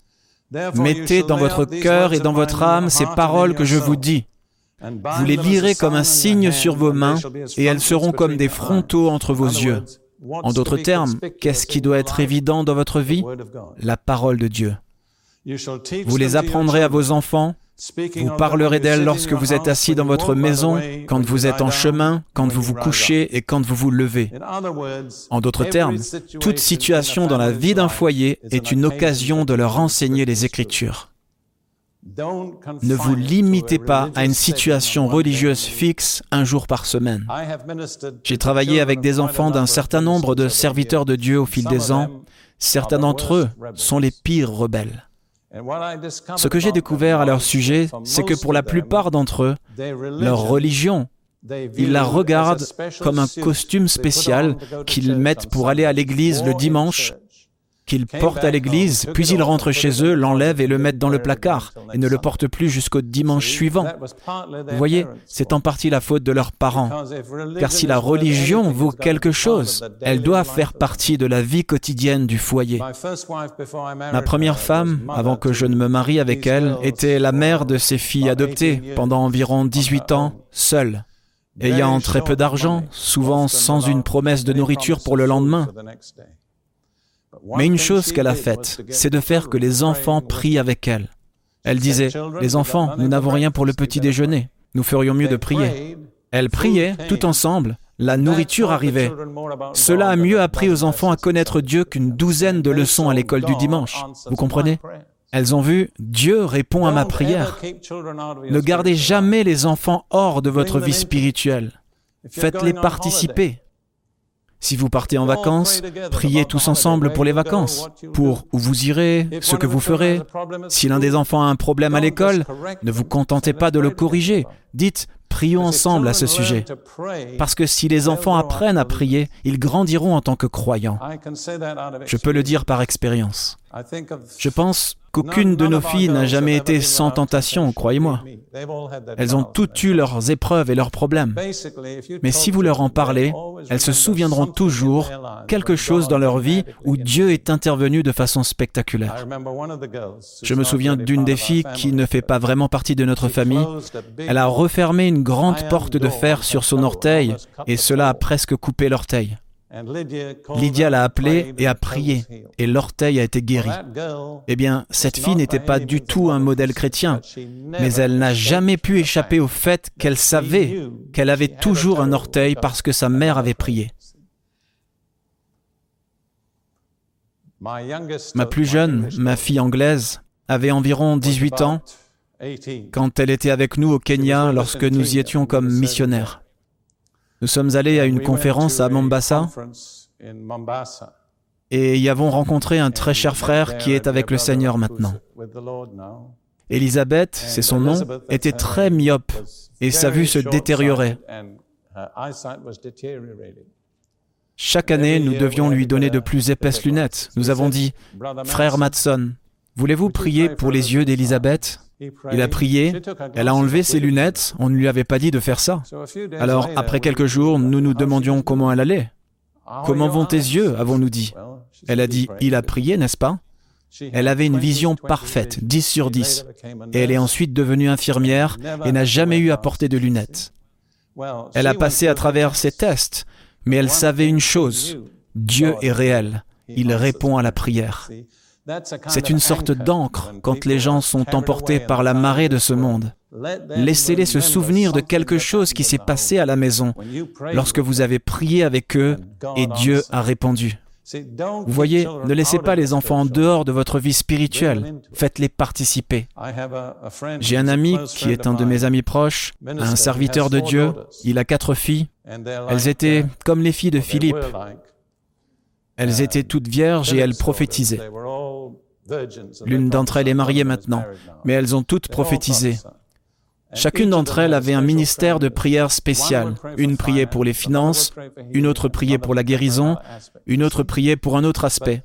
Mettez dans votre cœur et dans votre âme ces paroles que je vous dis. Vous les lirez comme un signe sur vos mains et elles seront comme des frontaux entre vos yeux. En d'autres termes, qu'est-ce qui doit être évident dans votre vie? La parole de Dieu. Vous les apprendrez à vos enfants. Vous parlerez d'elles lorsque vous êtes assis dans votre maison, quand vous êtes en chemin, quand vous vous couchez et quand vous vous levez. En d'autres termes, toute situation dans la vie d'un foyer est une occasion de leur enseigner les Écritures. Ne vous limitez pas à une situation religieuse fixe un jour par semaine. J'ai travaillé avec des enfants d'un certain nombre de serviteurs de Dieu au fil des ans. Certains d'entre eux sont les pires rebelles. Ce que j'ai découvert à leur sujet, c'est que pour la plupart d'entre eux, leur religion, ils la regardent comme un costume spécial qu'ils mettent pour aller à l'église le dimanche qu'ils portent à l'église, puis ils rentrent chez eux, l'enlèvent et le mettent dans le placard, et ne le portent plus jusqu'au dimanche suivant. Vous voyez, c'est en partie la faute de leurs parents. Car si la religion vaut quelque chose, elle doit faire partie de la vie quotidienne du foyer. Ma première femme, avant que je ne me marie avec elle, était la mère de ses filles adoptées pendant environ 18 ans, seule. Ayant très peu d'argent, souvent sans une promesse de nourriture pour le lendemain. Mais une chose qu'elle a faite, c'est de faire que les enfants prient avec elle. Elle disait, Les enfants, nous n'avons rien pour le petit déjeuner, nous ferions mieux de prier. Elle priait tout ensemble, la nourriture arrivait. Cela a mieux appris aux enfants à connaître Dieu qu'une douzaine de leçons à l'école du dimanche. Vous comprenez? Elles ont vu, Dieu répond à ma prière. Ne gardez jamais les enfants hors de votre vie spirituelle. Faites-les participer. Si vous partez en vacances, priez tous ensemble pour les vacances, pour où vous irez, ce que vous ferez. Si l'un des enfants a un problème à l'école, ne vous contentez pas de le corriger. Dites, prions ensemble à ce sujet. Parce que si les enfants apprennent à prier, ils grandiront en tant que croyants. Je peux le dire par expérience. Je pense qu'aucune de nos filles n'a jamais été sans tentation, croyez-moi. Elles ont toutes eu leurs épreuves et leurs problèmes. Mais si vous leur en parlez, elles se souviendront toujours quelque chose dans leur vie où Dieu est intervenu de façon spectaculaire. Je me souviens d'une des filles qui ne fait pas vraiment partie de notre famille. Elle a refermé une grande porte de fer sur son orteil et cela a presque coupé l'orteil. Lydia l'a appelé et a prié, et l'orteil a été guéri. Eh bien, cette fille n'était pas du tout un modèle chrétien, mais elle n'a jamais pu échapper au fait qu'elle savait qu'elle avait toujours un orteil parce que sa mère avait prié. Ma plus jeune, ma fille anglaise, avait environ 18 ans quand elle était avec nous au Kenya lorsque nous y étions comme missionnaires. Nous sommes allés à une conférence à Mombasa et y avons rencontré un très cher frère qui est avec le Seigneur maintenant. Elisabeth, c'est son nom, était très myope et sa vue se détériorait. Chaque année, nous devions lui donner de plus épaisses lunettes. Nous avons dit, Frère Matson, voulez-vous prier pour les yeux d'Elisabeth Il a prié, elle a enlevé ses lunettes, on ne lui avait pas dit de faire ça. Alors, après quelques jours, nous nous demandions comment elle allait. Comment vont tes yeux avons-nous dit? Elle a dit, il a prié, n'est-ce pas? Elle avait une vision parfaite, 10 sur 10. Et elle est ensuite devenue infirmière et n'a jamais eu à porter de lunettes. Elle a passé à travers ses tests, mais elle savait une chose, Dieu est réel, il répond à la prière. C'est une sorte d'encre quand les gens sont emportés par la marée de ce monde. Laissez-les se souvenir de quelque chose qui s'est passé à la maison lorsque vous avez prié avec eux et Dieu a répondu. Vous voyez, ne laissez pas les enfants en dehors de votre vie spirituelle, faites-les participer. J'ai un ami qui est un de mes amis proches, un serviteur de Dieu, il a quatre filles, elles étaient comme les filles de Philippe. Elles étaient toutes vierges et elles prophétisaient. L'une d'entre elles est mariée maintenant, mais elles ont toutes prophétisé. Chacune d'entre elles avait un ministère de prière spécial. Une priait pour les finances, une autre priait pour la guérison, une autre priait pour un autre aspect.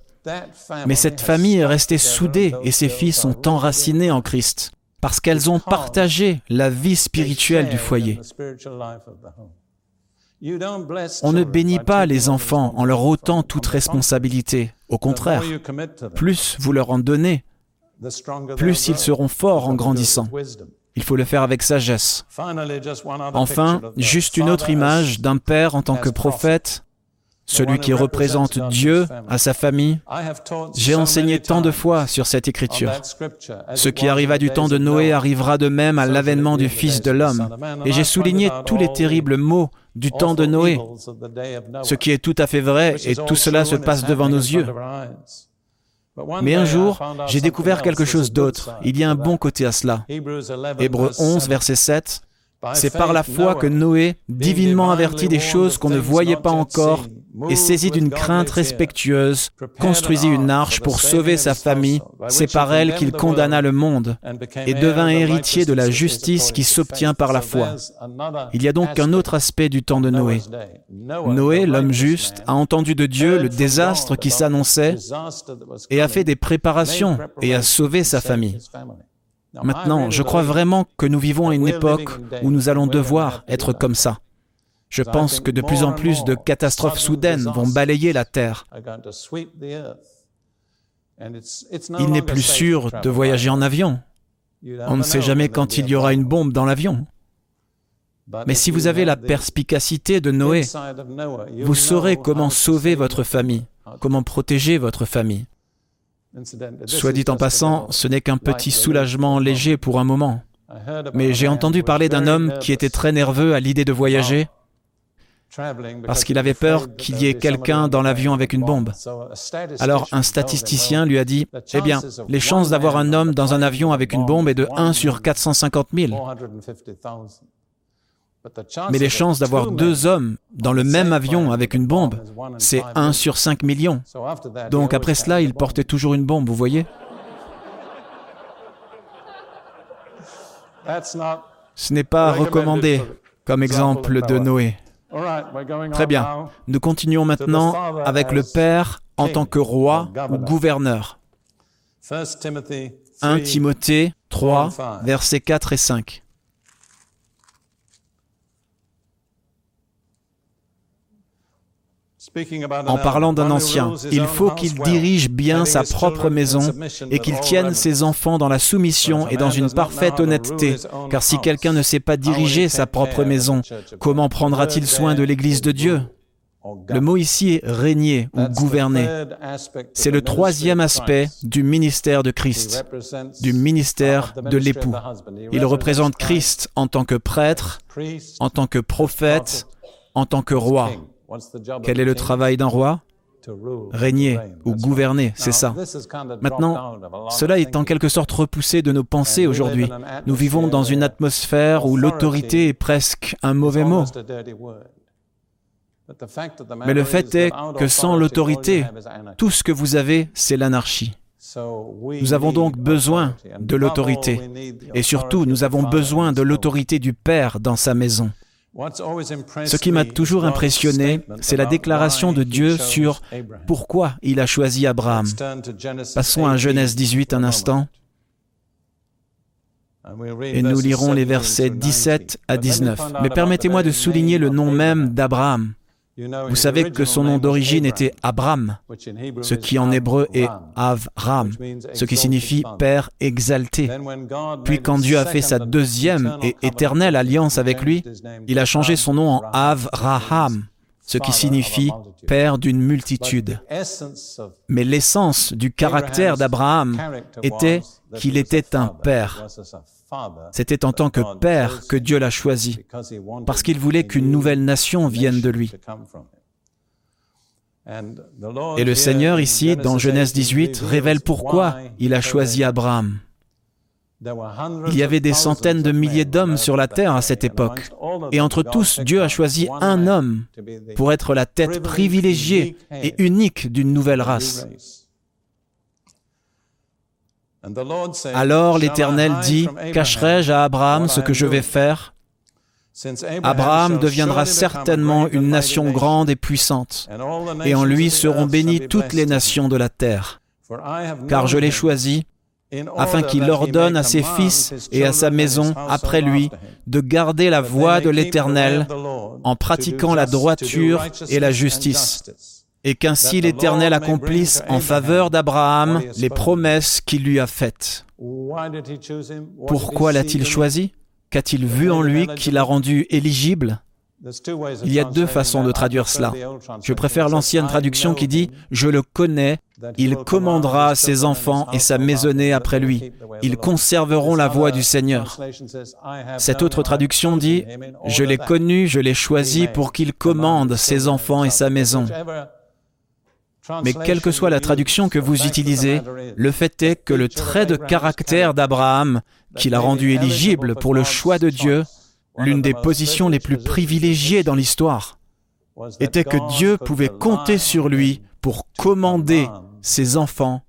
Mais cette famille est restée soudée et ses filles sont enracinées en Christ parce qu'elles ont partagé la vie spirituelle du foyer. On ne bénit pas les enfants en leur ôtant toute responsabilité. Au contraire, plus vous leur en donnez, plus ils seront forts en grandissant. Il faut le faire avec sagesse. Enfin, juste une autre image d'un père en tant que prophète, celui qui représente Dieu à sa famille. J'ai enseigné tant de fois sur cette écriture. Ce qui arriva du temps de Noé arrivera de même à l'avènement du Fils de l'homme. Et j'ai souligné tous les terribles maux du temps de Noé, ce qui est tout à fait vrai, et tout cela se passe devant nos yeux. Mais un jour, j'ai découvert quelque chose d'autre. Il y a un bon côté à cela. Hébreu 11, verset 7. C'est par la foi que Noé, divinement averti des choses qu'on ne voyait pas encore, et saisi d'une crainte respectueuse, construisit une arche pour sauver sa famille. C'est par elle qu'il condamna le monde et devint héritier de la justice qui s'obtient par la foi. Il y a donc un autre aspect du temps de Noé. Noé, l'homme juste, a entendu de Dieu le désastre qui s'annonçait et a fait des préparations et a sauvé sa famille. Maintenant, je crois vraiment que nous vivons à une époque où nous allons devoir être comme ça. Je pense que de plus en plus de catastrophes soudaines vont balayer la Terre. Il n'est plus sûr de voyager en avion. On ne sait jamais quand il y aura une bombe dans l'avion. Mais si vous avez la perspicacité de Noé, vous saurez comment sauver votre famille, comment protéger votre famille. Soit dit en passant, ce n'est qu'un petit soulagement léger pour un moment. Mais j'ai entendu parler d'un homme qui était très nerveux à l'idée de voyager parce qu'il avait peur qu'il y ait quelqu'un dans l'avion avec une bombe. Alors un statisticien lui a dit, Eh bien, les chances d'avoir un homme dans un avion avec une bombe est de 1 sur 450 000. Mais les chances d'avoir deux hommes dans le même avion avec une bombe, c'est 1 sur 5 millions. Donc après cela, il portait toujours une bombe, vous voyez Ce n'est pas recommandé comme exemple de Noé. Très bien. Nous continuons maintenant avec le Père en tant que roi ou gouverneur. 1 Timothée 3, versets 4 et 5. En parlant d'un ancien, il faut qu'il dirige bien sa propre maison et qu'il tienne ses enfants dans la soumission et dans une parfaite honnêteté, car si quelqu'un ne sait pas diriger sa propre maison, comment prendra-t-il soin de l'Église de Dieu? Le mot ici est régner ou gouverner. C'est le troisième aspect du ministère de Christ, du ministère de l'époux. Il représente Christ. En tant que prêtre, en tant que prophète, en tant que roi. Quel est le travail d'un roi? Régner ou gouverner, c'est ça. Maintenant, cela est en quelque sorte repoussé de nos pensées aujourd'hui. Nous vivons dans une atmosphère où l'autorité est presque un mauvais mot. Mais le fait est que sans l'autorité, tout ce que vous avez, c'est l'anarchie. Nous avons donc besoin de l'autorité. Et surtout, nous avons besoin de l'autorité du Père dans sa maison. Ce qui m'a toujours impressionné, c'est la déclaration de Dieu sur pourquoi il a choisi Abraham. Passons à Genèse 18 un instant. Et nous lirons les versets 17 à 19. Mais permettez-moi de souligner le nom même d'Abraham. Vous savez que son nom d'origine était Abram, ce qui en hébreu est Avram, ce qui signifie Père exalté. Puis quand Dieu a fait sa deuxième et éternelle alliance avec lui, il a changé son nom en Avraham, ce qui signifie Père d'une multitude. Mais l'essence du caractère d'Abraham était qu'il était un Père. C'était en tant que Père que Dieu l'a choisi, parce qu'il voulait qu'une nouvelle nation vienne de lui. Et le Seigneur ici, dans Genèse 18, révèle pourquoi il a choisi Abraham. Il y avait des centaines de milliers d'hommes sur la terre à cette époque. Et entre tous, Dieu a choisi un homme pour être la tête privilégiée et unique d'une nouvelle race. Alors l'Éternel dit, cacherai-je à Abraham ce que je vais faire? Abraham deviendra certainement une nation grande et puissante, et en lui seront bénies toutes les nations de la terre, car je l'ai choisi afin qu'il ordonne à ses fils et à sa maison après lui de garder la voie de l'Éternel en pratiquant la droiture et la justice et qu'ainsi l'Éternel accomplisse en faveur d'Abraham les promesses qu'il lui a faites. Pourquoi l'a-t-il choisi? Qu'a-t-il vu en lui qui l'a rendu éligible? Il y a deux façons de traduire cela. Je préfère l'ancienne traduction qui dit ⁇ Je le connais, il commandera ses enfants et sa maisonnée après lui. Ils conserveront la voie du Seigneur. ⁇ Cette autre traduction dit ⁇ Je l'ai connu, je l'ai choisi pour qu'il commande ses enfants et sa maison. Mais quelle que soit la traduction que vous utilisez, le fait est que le trait de caractère d'Abraham, qui l'a rendu éligible pour le choix de Dieu, l'une des positions les plus privilégiées dans l'histoire, était que Dieu pouvait compter sur lui pour commander ses enfants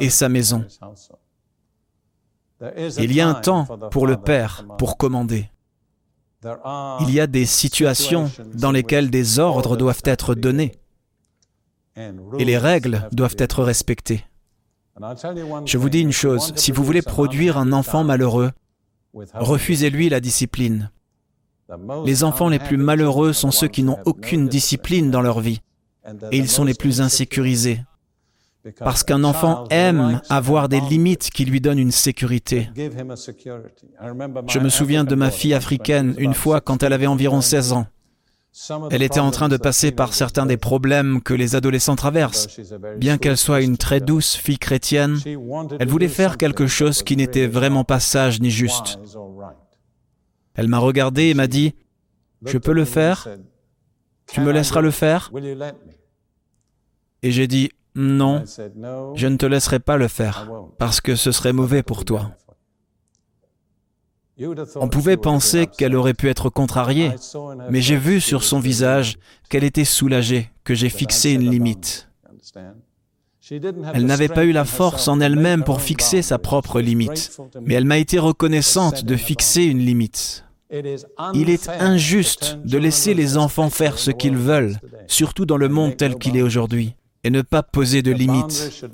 et sa maison. Il y a un temps pour le Père pour commander. Il y a des situations dans lesquelles des ordres doivent être donnés et les règles doivent être respectées. Je vous dis une chose, si vous voulez produire un enfant malheureux, refusez-lui la discipline. Les enfants les plus malheureux sont ceux qui n'ont aucune discipline dans leur vie, et ils sont les plus insécurisés. Parce qu'un enfant aime avoir des limites qui lui donnent une sécurité. Je me souviens de ma fille africaine une fois quand elle avait environ 16 ans. Elle était en train de passer par certains des problèmes que les adolescents traversent. Bien qu'elle soit une très douce fille chrétienne, elle voulait faire quelque chose qui n'était vraiment pas sage ni juste. Elle m'a regardé et m'a dit, Je peux le faire? Tu me laisseras le faire? Et j'ai dit, Non, je ne te laisserai pas le faire, parce que ce serait mauvais pour toi. On pouvait penser qu'elle aurait pu être contrariée, mais j'ai vu sur son visage qu'elle était soulagée, que j'ai fixé une limite. Elle n'avait pas eu la force en elle-même pour fixer sa propre limite, mais elle m'a été reconnaissante de fixer une limite. Il est injuste de laisser les enfants faire ce qu'ils veulent, surtout dans le monde tel qu'il est aujourd'hui et ne pas poser de limites.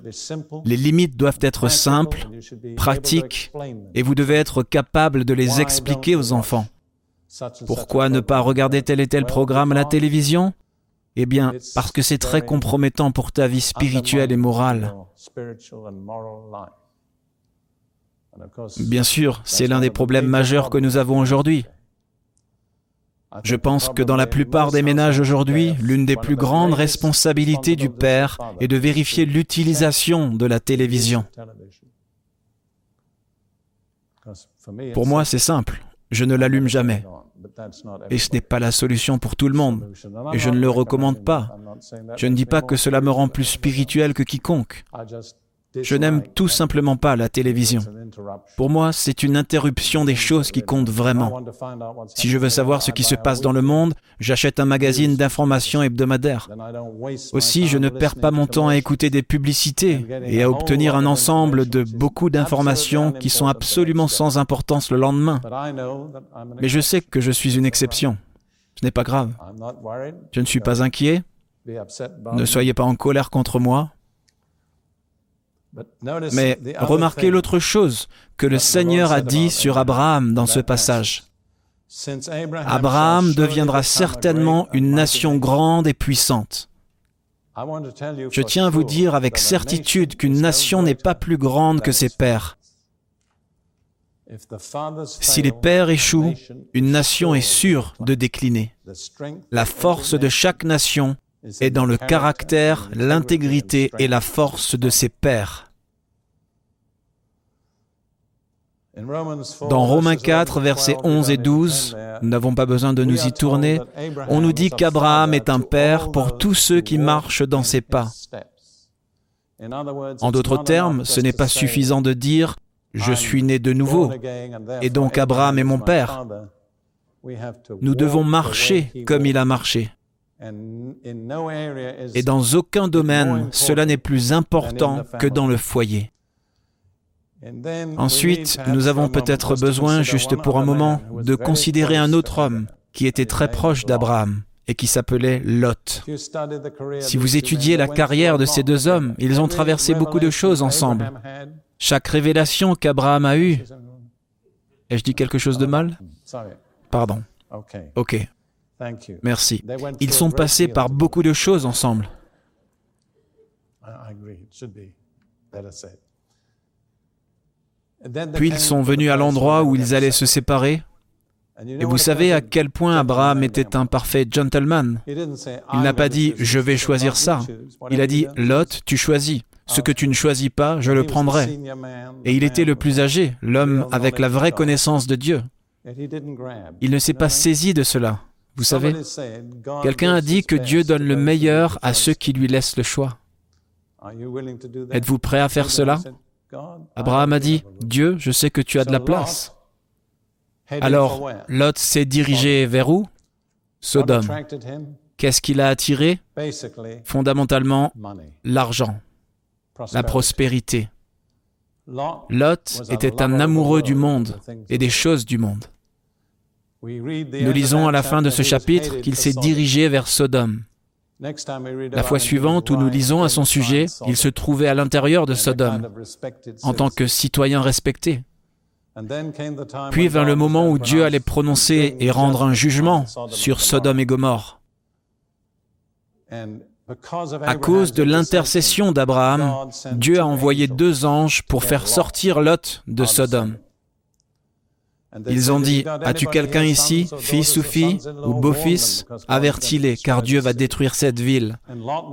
Les limites doivent être simples, pratiques, et vous devez être capable de les expliquer aux enfants. Pourquoi ne pas regarder tel et tel programme à la télévision? Eh bien, parce que c'est très compromettant pour ta vie spirituelle et morale. Bien sûr, c'est l'un des problèmes majeurs que nous avons aujourd'hui. Je pense que dans la plupart des ménages aujourd'hui, l'une des plus grandes responsabilités du père est de vérifier l'utilisation de la télévision. Pour moi, c'est simple. Je ne l'allume jamais. Et ce n'est pas la solution pour tout le monde. Et je ne le recommande pas. Je ne dis pas que cela me rend plus spirituel que quiconque. Je n'aime tout simplement pas la télévision. Pour moi, c'est une interruption des choses qui comptent vraiment. Si je veux savoir ce qui se passe dans le monde, j'achète un magazine d'information hebdomadaire. Aussi, je ne perds pas mon temps à écouter des publicités et à obtenir un ensemble de beaucoup d'informations qui sont absolument sans importance le lendemain. Mais je sais que je suis une exception. Ce n'est pas grave. Je ne suis pas inquiet. Ne soyez pas en colère contre moi. Mais remarquez l'autre chose que le Seigneur a dit sur Abraham dans ce passage. Abraham deviendra certainement une nation grande et puissante. Je tiens à vous dire avec certitude qu'une nation n'est pas plus grande que ses pères. Si les pères échouent, une nation est sûre de décliner. La force de chaque nation est dans le caractère, l'intégrité et la force de ses pères. Dans Romains 4, versets 11 et 12, nous n'avons pas besoin de nous y tourner, on nous dit qu'Abraham est un père pour tous ceux qui marchent dans ses pas. En d'autres termes, ce n'est pas suffisant de dire je suis né de nouveau, et donc Abraham est mon père. Nous devons marcher comme il a marché. Et dans aucun domaine, cela n'est plus important que dans le foyer. Ensuite, nous avons peut-être besoin, juste pour un moment, de considérer un autre homme qui était très proche d'Abraham et qui s'appelait Lot. Si vous étudiez la carrière de ces deux hommes, ils ont traversé beaucoup de choses ensemble. Chaque révélation qu'Abraham a eue. Ai-je dit quelque chose de mal? Pardon. Ok. Merci. Ils sont passés par beaucoup de choses ensemble. Puis ils sont venus à l'endroit où ils allaient se séparer. Et vous savez à quel point Abraham était un parfait gentleman. Il n'a pas dit ⁇ Je vais choisir ça ⁇ Il a dit ⁇ Lot, tu choisis. Ce que tu ne choisis pas, je le prendrai. Et il était le plus âgé, l'homme avec la vraie connaissance de Dieu. Il ne s'est pas saisi de cela. Vous savez, quelqu'un a dit que Dieu donne le meilleur à ceux qui lui laissent le choix. Êtes-vous prêt à faire cela? Abraham a dit, Dieu, je sais que tu as de la place. Alors, Lot s'est dirigé vers où? Sodome. Qu'est-ce qui l'a attiré? Fondamentalement, l'argent la prospérité. Lot était un amoureux du monde et des choses du monde. Nous lisons à la fin de ce chapitre qu'il s'est dirigé vers Sodome. La fois suivante où nous lisons à son sujet, il se trouvait à l'intérieur de Sodome, en tant que citoyen respecté. Puis vint le moment où Dieu allait prononcer et rendre un jugement sur Sodome et Gomorre. À cause de l'intercession d'Abraham, Dieu a envoyé deux anges pour faire sortir Lot de Sodome. Ils ont dit, As-tu quelqu'un ici, fils ou fille, ou beau-fils? Avertis-les, car Dieu va détruire cette ville.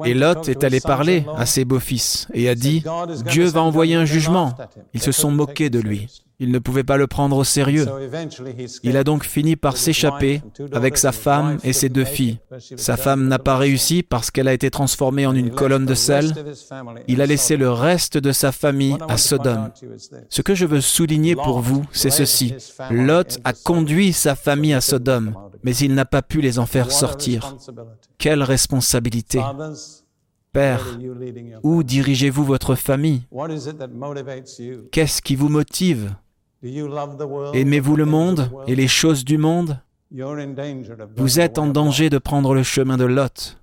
Et Lot est allé parler à ses beaux-fils et a dit, Dieu va envoyer un jugement. Ils se sont moqués de lui. Il ne pouvait pas le prendre au sérieux. Il a donc fini par s'échapper avec sa femme et ses deux filles. Sa femme n'a pas réussi parce qu'elle a été transformée en une colonne de sel. Il a laissé le reste de sa famille à Sodome. Ce que je veux souligner pour vous, c'est ceci. Lot a conduit sa famille à Sodome, mais il n'a pas pu les en faire sortir. Quelle responsabilité. Père, où dirigez-vous votre famille? Qu'est-ce qui vous motive? Aimez-vous le monde et les choses du monde? Vous êtes en danger de prendre le chemin de Lot.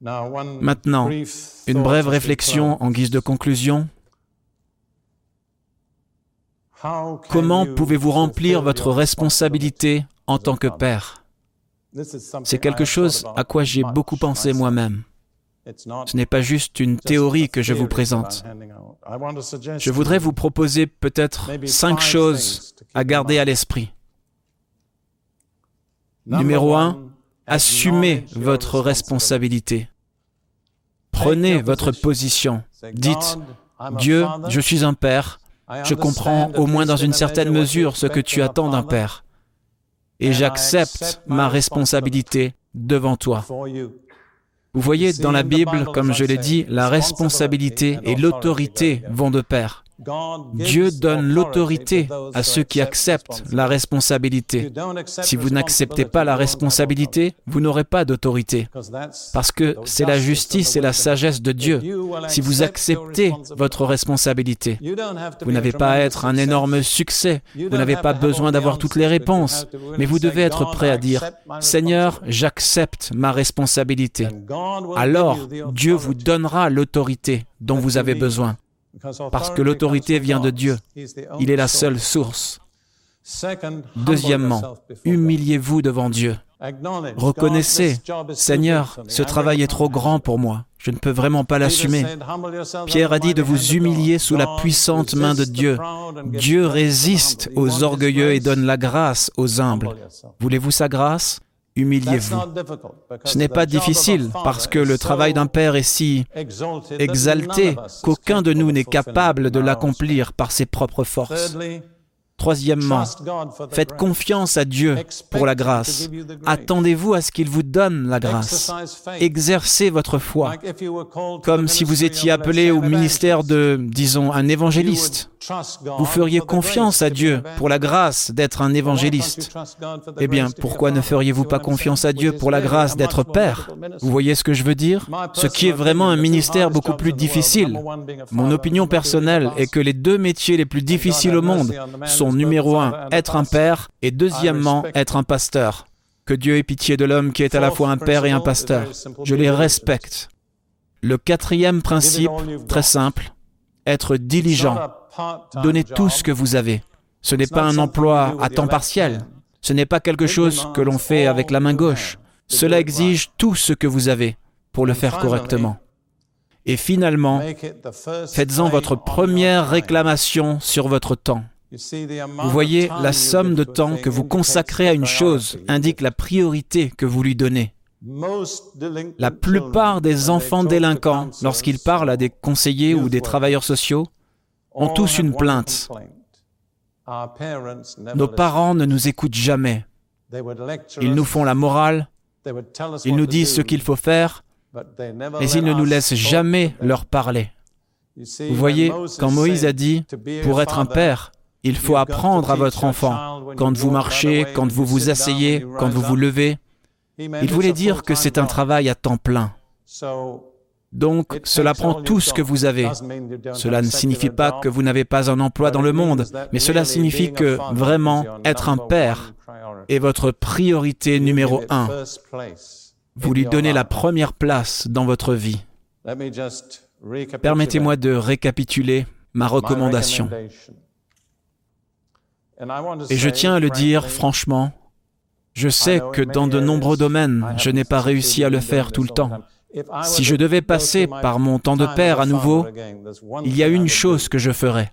Maintenant, une brève réflexion en guise de conclusion. Comment pouvez-vous remplir votre responsabilité en tant que père? C'est quelque chose à quoi j'ai beaucoup pensé moi-même. Ce n'est pas juste une théorie que je vous présente. Je voudrais vous proposer peut-être cinq choses à garder à l'esprit. Numéro un, assumez votre responsabilité. Prenez votre position. Dites, Dieu, je suis un père. Je comprends au moins dans une certaine mesure ce que tu attends d'un père. Et j'accepte ma responsabilité devant toi. Vous voyez, dans la Bible, comme je l'ai dit, la responsabilité et l'autorité vont de pair. Dieu donne l'autorité à ceux qui acceptent la responsabilité. Si vous n'acceptez pas la responsabilité, vous n'aurez pas d'autorité. Parce que c'est la justice et la sagesse de Dieu. Si vous acceptez votre responsabilité, vous n'avez pas à être un énorme succès, vous n'avez pas besoin d'avoir toutes les réponses, mais vous devez être prêt à dire, Seigneur, j'accepte ma responsabilité. Alors, Dieu vous donnera l'autorité dont vous avez besoin parce que l'autorité vient de Dieu. Il est la seule source. Deuxièmement, humiliez-vous devant Dieu. Reconnaissez, Seigneur, ce travail est trop grand pour moi. Je ne peux vraiment pas l'assumer. Pierre a dit de vous humilier sous la puissante main de Dieu. Dieu résiste aux orgueilleux et donne la grâce aux humbles. Voulez-vous sa grâce? Humiliez-vous. Ce n'est pas difficile parce que le travail d'un père est si exalté qu'aucun de nous n'est capable de l'accomplir par ses propres forces. Troisièmement, faites confiance à Dieu pour la grâce. Attendez-vous à ce qu'il vous donne la grâce. Exercez votre foi, comme si vous étiez appelé au ministère de, disons, un évangéliste. Vous feriez confiance à Dieu pour la grâce d'être un évangéliste. Eh bien, pourquoi ne feriez-vous pas confiance à Dieu pour la grâce d'être père? Vous voyez ce que je veux dire? Ce qui est vraiment un ministère beaucoup plus difficile. Mon opinion personnelle est que les deux métiers les plus difficiles au monde sont numéro un, être un père, et deuxièmement, être un pasteur. Que Dieu ait pitié de l'homme qui est à la fois un père et un pasteur. Je les respecte. Le quatrième principe, très simple, être diligent. Donnez tout ce que vous avez. Ce n'est pas un emploi à temps partiel. Ce n'est pas quelque chose que l'on fait avec la main gauche. Cela exige tout ce que vous avez pour le faire correctement. Et finalement, faites-en votre première réclamation sur votre temps. Vous voyez, la somme de temps que vous consacrez à une chose indique la priorité que vous lui donnez. La plupart des enfants délinquants, lorsqu'ils parlent à des conseillers ou des travailleurs sociaux, ont tous une plainte. Nos parents ne nous écoutent jamais. Ils nous font la morale, ils nous disent ce qu'il faut faire, mais ils ne nous laissent jamais leur parler. Vous voyez, quand Moïse a dit, pour être un père, il faut apprendre à votre enfant, quand vous marchez, quand vous vous asseyez, quand vous vous levez. Il voulait dire que c'est un travail à temps plein. Donc, cela prend tout ce que vous avez. Cela ne signifie pas que vous n'avez pas un emploi dans le monde, mais cela signifie que vraiment être un père est votre priorité numéro un. Vous lui donnez la première place dans votre vie. Permettez-moi de récapituler ma recommandation. Et je tiens à le dire franchement, je sais que dans de nombreux domaines, je n'ai pas réussi à le faire tout le temps. Si je devais passer par mon temps de père à nouveau, il y a une chose que je ferais.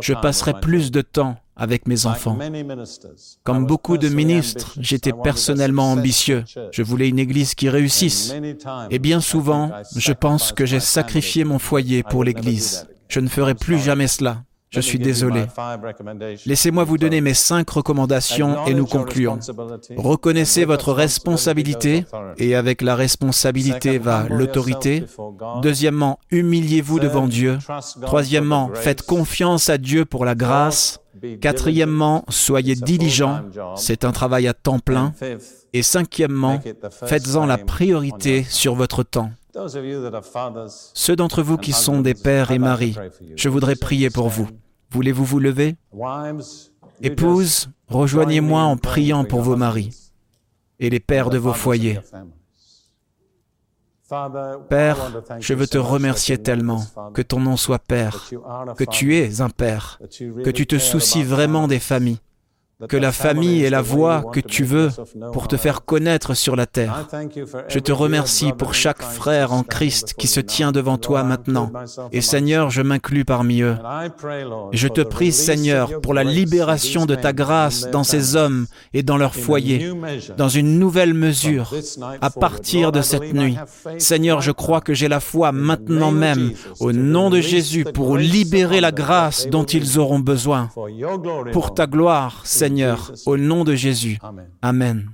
Je passerais plus de temps avec mes enfants. Comme beaucoup de ministres, j'étais personnellement ambitieux. Je voulais une Église qui réussisse. Et bien souvent, je pense que j'ai sacrifié mon foyer pour l'Église. Je ne ferai plus jamais cela. Je suis désolé. Laissez-moi vous donner mes cinq recommandations et nous concluons. Reconnaissez votre responsabilité et avec la responsabilité va l'autorité. Deuxièmement, humiliez-vous devant Dieu. Troisièmement, faites confiance à Dieu pour la grâce. Quatrièmement, soyez diligents. C'est un travail à temps plein. Et cinquièmement, faites-en la priorité sur votre temps. Ceux d'entre vous qui sont des pères et maris, je voudrais prier pour vous. Voulez-vous vous lever? Épouses, rejoignez-moi en priant pour vos maris et les pères de vos foyers. Père, je veux te remercier tellement que ton nom soit Père, que tu es un Père, que tu te soucies vraiment des familles, que la famille est la voie que tu veux pour te faire connaître sur la terre. Je te remercie pour chaque frère en Christ qui se tient devant toi maintenant. Et Seigneur, je m'inclus parmi eux. Je te prie, Seigneur, pour la libération de ta grâce dans ces hommes et dans leur foyer, dans une nouvelle mesure, à partir de cette nuit. Seigneur, je crois que j'ai la foi maintenant même, au nom de Jésus, pour libérer la grâce dont ils auront besoin. Pour ta gloire, Seigneur. Seigneur, au nom de Jésus. Amen.